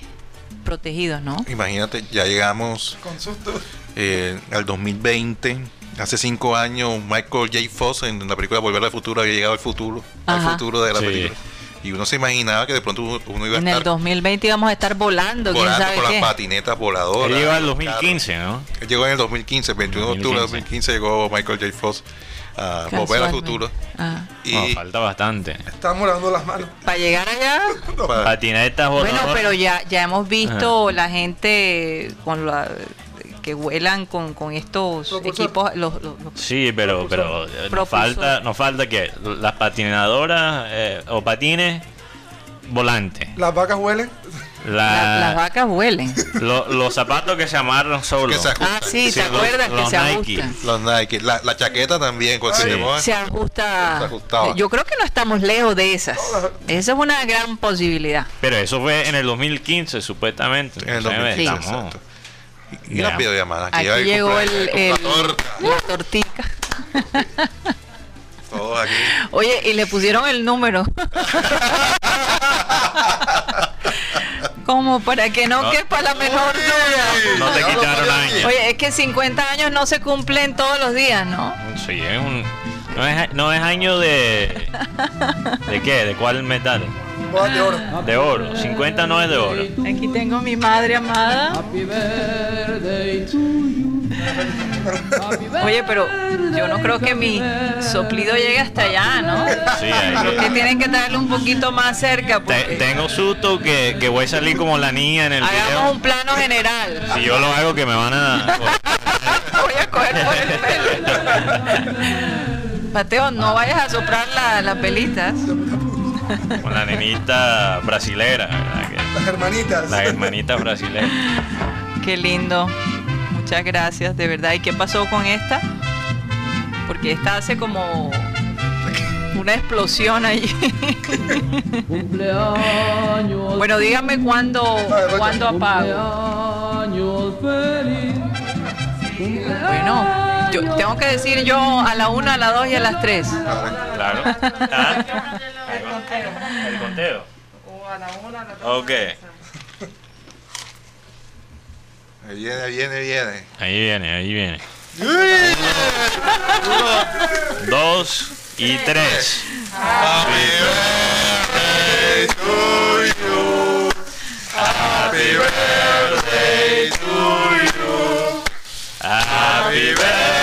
protegidos, ¿no? Imagínate, ya llegamos Con susto. eh, al 2020. Hace cinco años, Michael J. Fox en la película Volver al Futuro había llegado al futuro, al Ajá. futuro de la Sí. película. Y uno se imaginaba que de pronto uno, uno iba a En el estar 2020 íbamos a estar volando, quién volando sabe con qué. las patinetas voladoras. Él llegó al los 2015, ¿no? Él llegó en el 2015, 21 de octubre de 2015 llegó Michael J. Fox a volver al futuro. Ah. Y falta bastante. Estamos lavando las manos. Para llegar allá. (laughs) Patinetas Bueno, pero ya, ya hemos visto la gente con la que vuelan con, con estos equipos los, sí pero pero nos falta nos falta que las patinadoras eh, o patines volante las vacas huelen las vacas huelen. los zapatos que se amarran solo. ah, sí, ¿te acuerdas que se ajustan? Los Nike. La, la chaqueta también. Se ajusta. Yo creo que no estamos lejos de esas. Esa es una gran posibilidad. Pero eso fue en el 2015, supuestamente. En el 2015, Y una videollamada. Aquí, aquí llegó el, el, la tortica. (laughs) aquí. Oye, y le pusieron el número. (laughs) Como para que no, quepa la menor duda. No te quitaron años. Oye, es que 50 años no se cumplen todos los días, ¿no? Sí, es un. No es, no es año de. ¿De qué? ¿De cuál metal? De oro. De oro. 50 no es de oro. Aquí tengo mi madre amada. Oye, pero yo no creo que mi soplido llegue hasta allá, ¿no? Sí, creo que tienen que traerlo un poquito más cerca. tengo susto que, que, voy a salir como la niña en el Hagamos un plano general. Si yo lo hago, que me van a. (laughs) voy a coger por el pelo. (laughs) Mateo, no vayas a soplar las pelitas. Con la nenita brasilera. Las hermanitas. Las hermanitas brasileras. Qué lindo. Muchas gracias, de verdad. ¿Y qué pasó con esta? Porque esta hace como una explosión ahí. (laughs) bueno, dígame cuándo, cuándo apago. Bueno, yo tengo que decir yo a la una, a las dos y a las tres. Claro. (laughs) ¿Ah? El conteo. a la una, a las dos. Ok. Ahí viene, ahí viene, viene. Ahí viene, ahí viene. dos y tres. Happy birthday to you. Happy birthday to you. Happy birthday,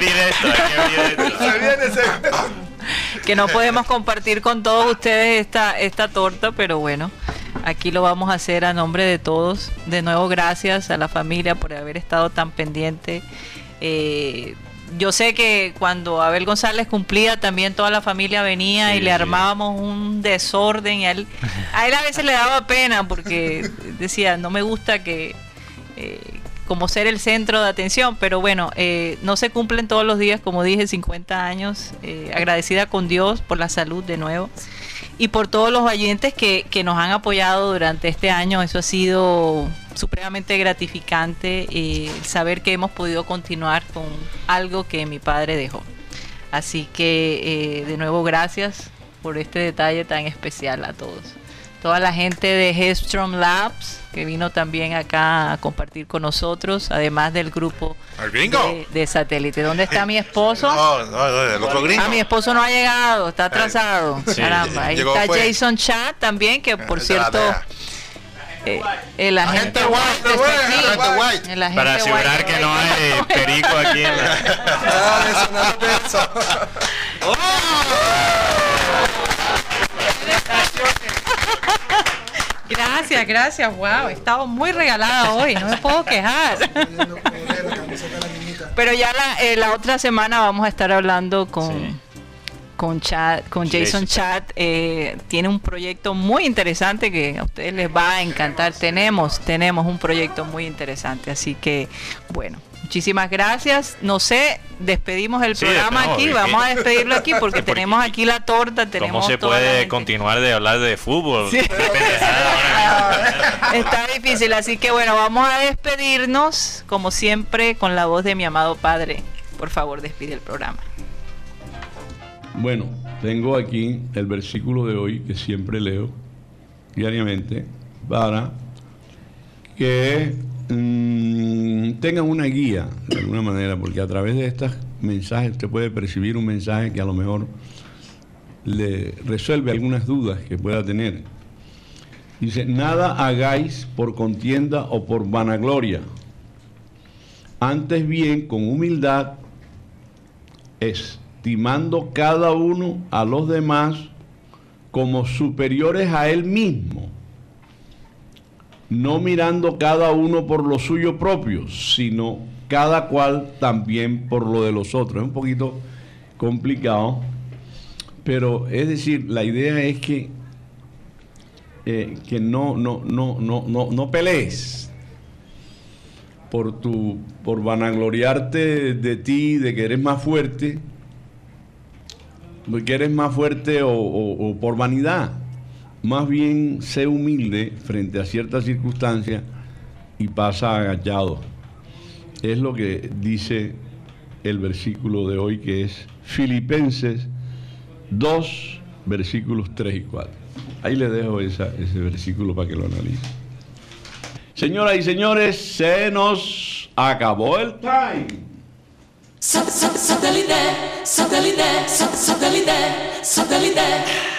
podemos. abrir esto, que no podemos compartir con todos ustedes esta, esta torta, pero bueno, aquí lo vamos a hacer a nombre de todos. De nuevo, gracias a la familia por haber estado tan pendiente. Eh, yo sé que cuando Abel González cumplía, también toda la familia venía y le armábamos un desorden. Y a él, a él a veces le daba pena porque decía, no me gusta que... Eh, como ser el centro de atención, pero bueno, eh, no se cumplen todos los días, como dije, 50 años, eh, agradecida con Dios por la salud de nuevo y por todos los oyentes que, que nos han apoyado durante este año, eso ha sido supremamente gratificante eh, saber que hemos podido continuar con algo que mi padre dejó. Así que eh, de nuevo gracias por este detalle tan especial a todos. Toda la gente de Headstrom Labs que vino también acá a compartir con nosotros, además del grupo de, satélite. ¿Dónde está mi esposo? No, no, el otro gringo. Ah, mi esposo no ha llegado, está atrasado. Caramba, ahí está Jason Chat también, que por cierto eh, el agente White está aquí. Para asegurar que no hay perico aquí en la... (laughs) (laughs) Gracias, gracias. Wow, he estado muy regalada hoy, no me puedo quejar. Pero ya la, eh, la otra semana vamos a estar hablando con con, chat, con Jason Chat. Eh, tiene un proyecto muy interesante que a ustedes les va a encantar. Tenemos, tenemos un proyecto muy interesante. Así que, bueno, Muchísimas gracias. No sé, despedimos el programa aquí. Vamos a despedirlo aquí (laughs) porque tenemos aquí la torta. Tenemos ¿Cómo se puede continuar de hablar de fútbol? (laughs) Está difícil, así que bueno, vamos a despedirnos como siempre con la voz de mi amado padre. Por favor, despide el programa. Bueno, tengo aquí el versículo de hoy que siempre leo diariamente para que mm, tengan una guía de alguna manera, porque a través de estos mensajes usted puede percibir un mensaje que a lo mejor le resuelve algunas dudas que pueda tener. Dice, nada hagáis por contienda o por vanagloria, antes bien con humildad, estimando cada uno a los demás como superiores a él mismo no mirando cada uno por lo suyo propio, sino cada cual también por lo de los otros. Es un poquito complicado, pero es decir, la idea es que, eh, que no, no, no, no, no, no pelees por, tu, por vanagloriarte de ti, de que eres más fuerte, porque eres más fuerte o por vanidad más bien sé humilde frente a ciertas circunstancias y pasa agachado. Es lo que dice el versículo de hoy que es Filipenses 2, versículos 3 y 4. Ahí le dejo ese versículo para que lo analice. Señoras y señores, se nos acabó el time. satélite, satélite, satélite, satélite.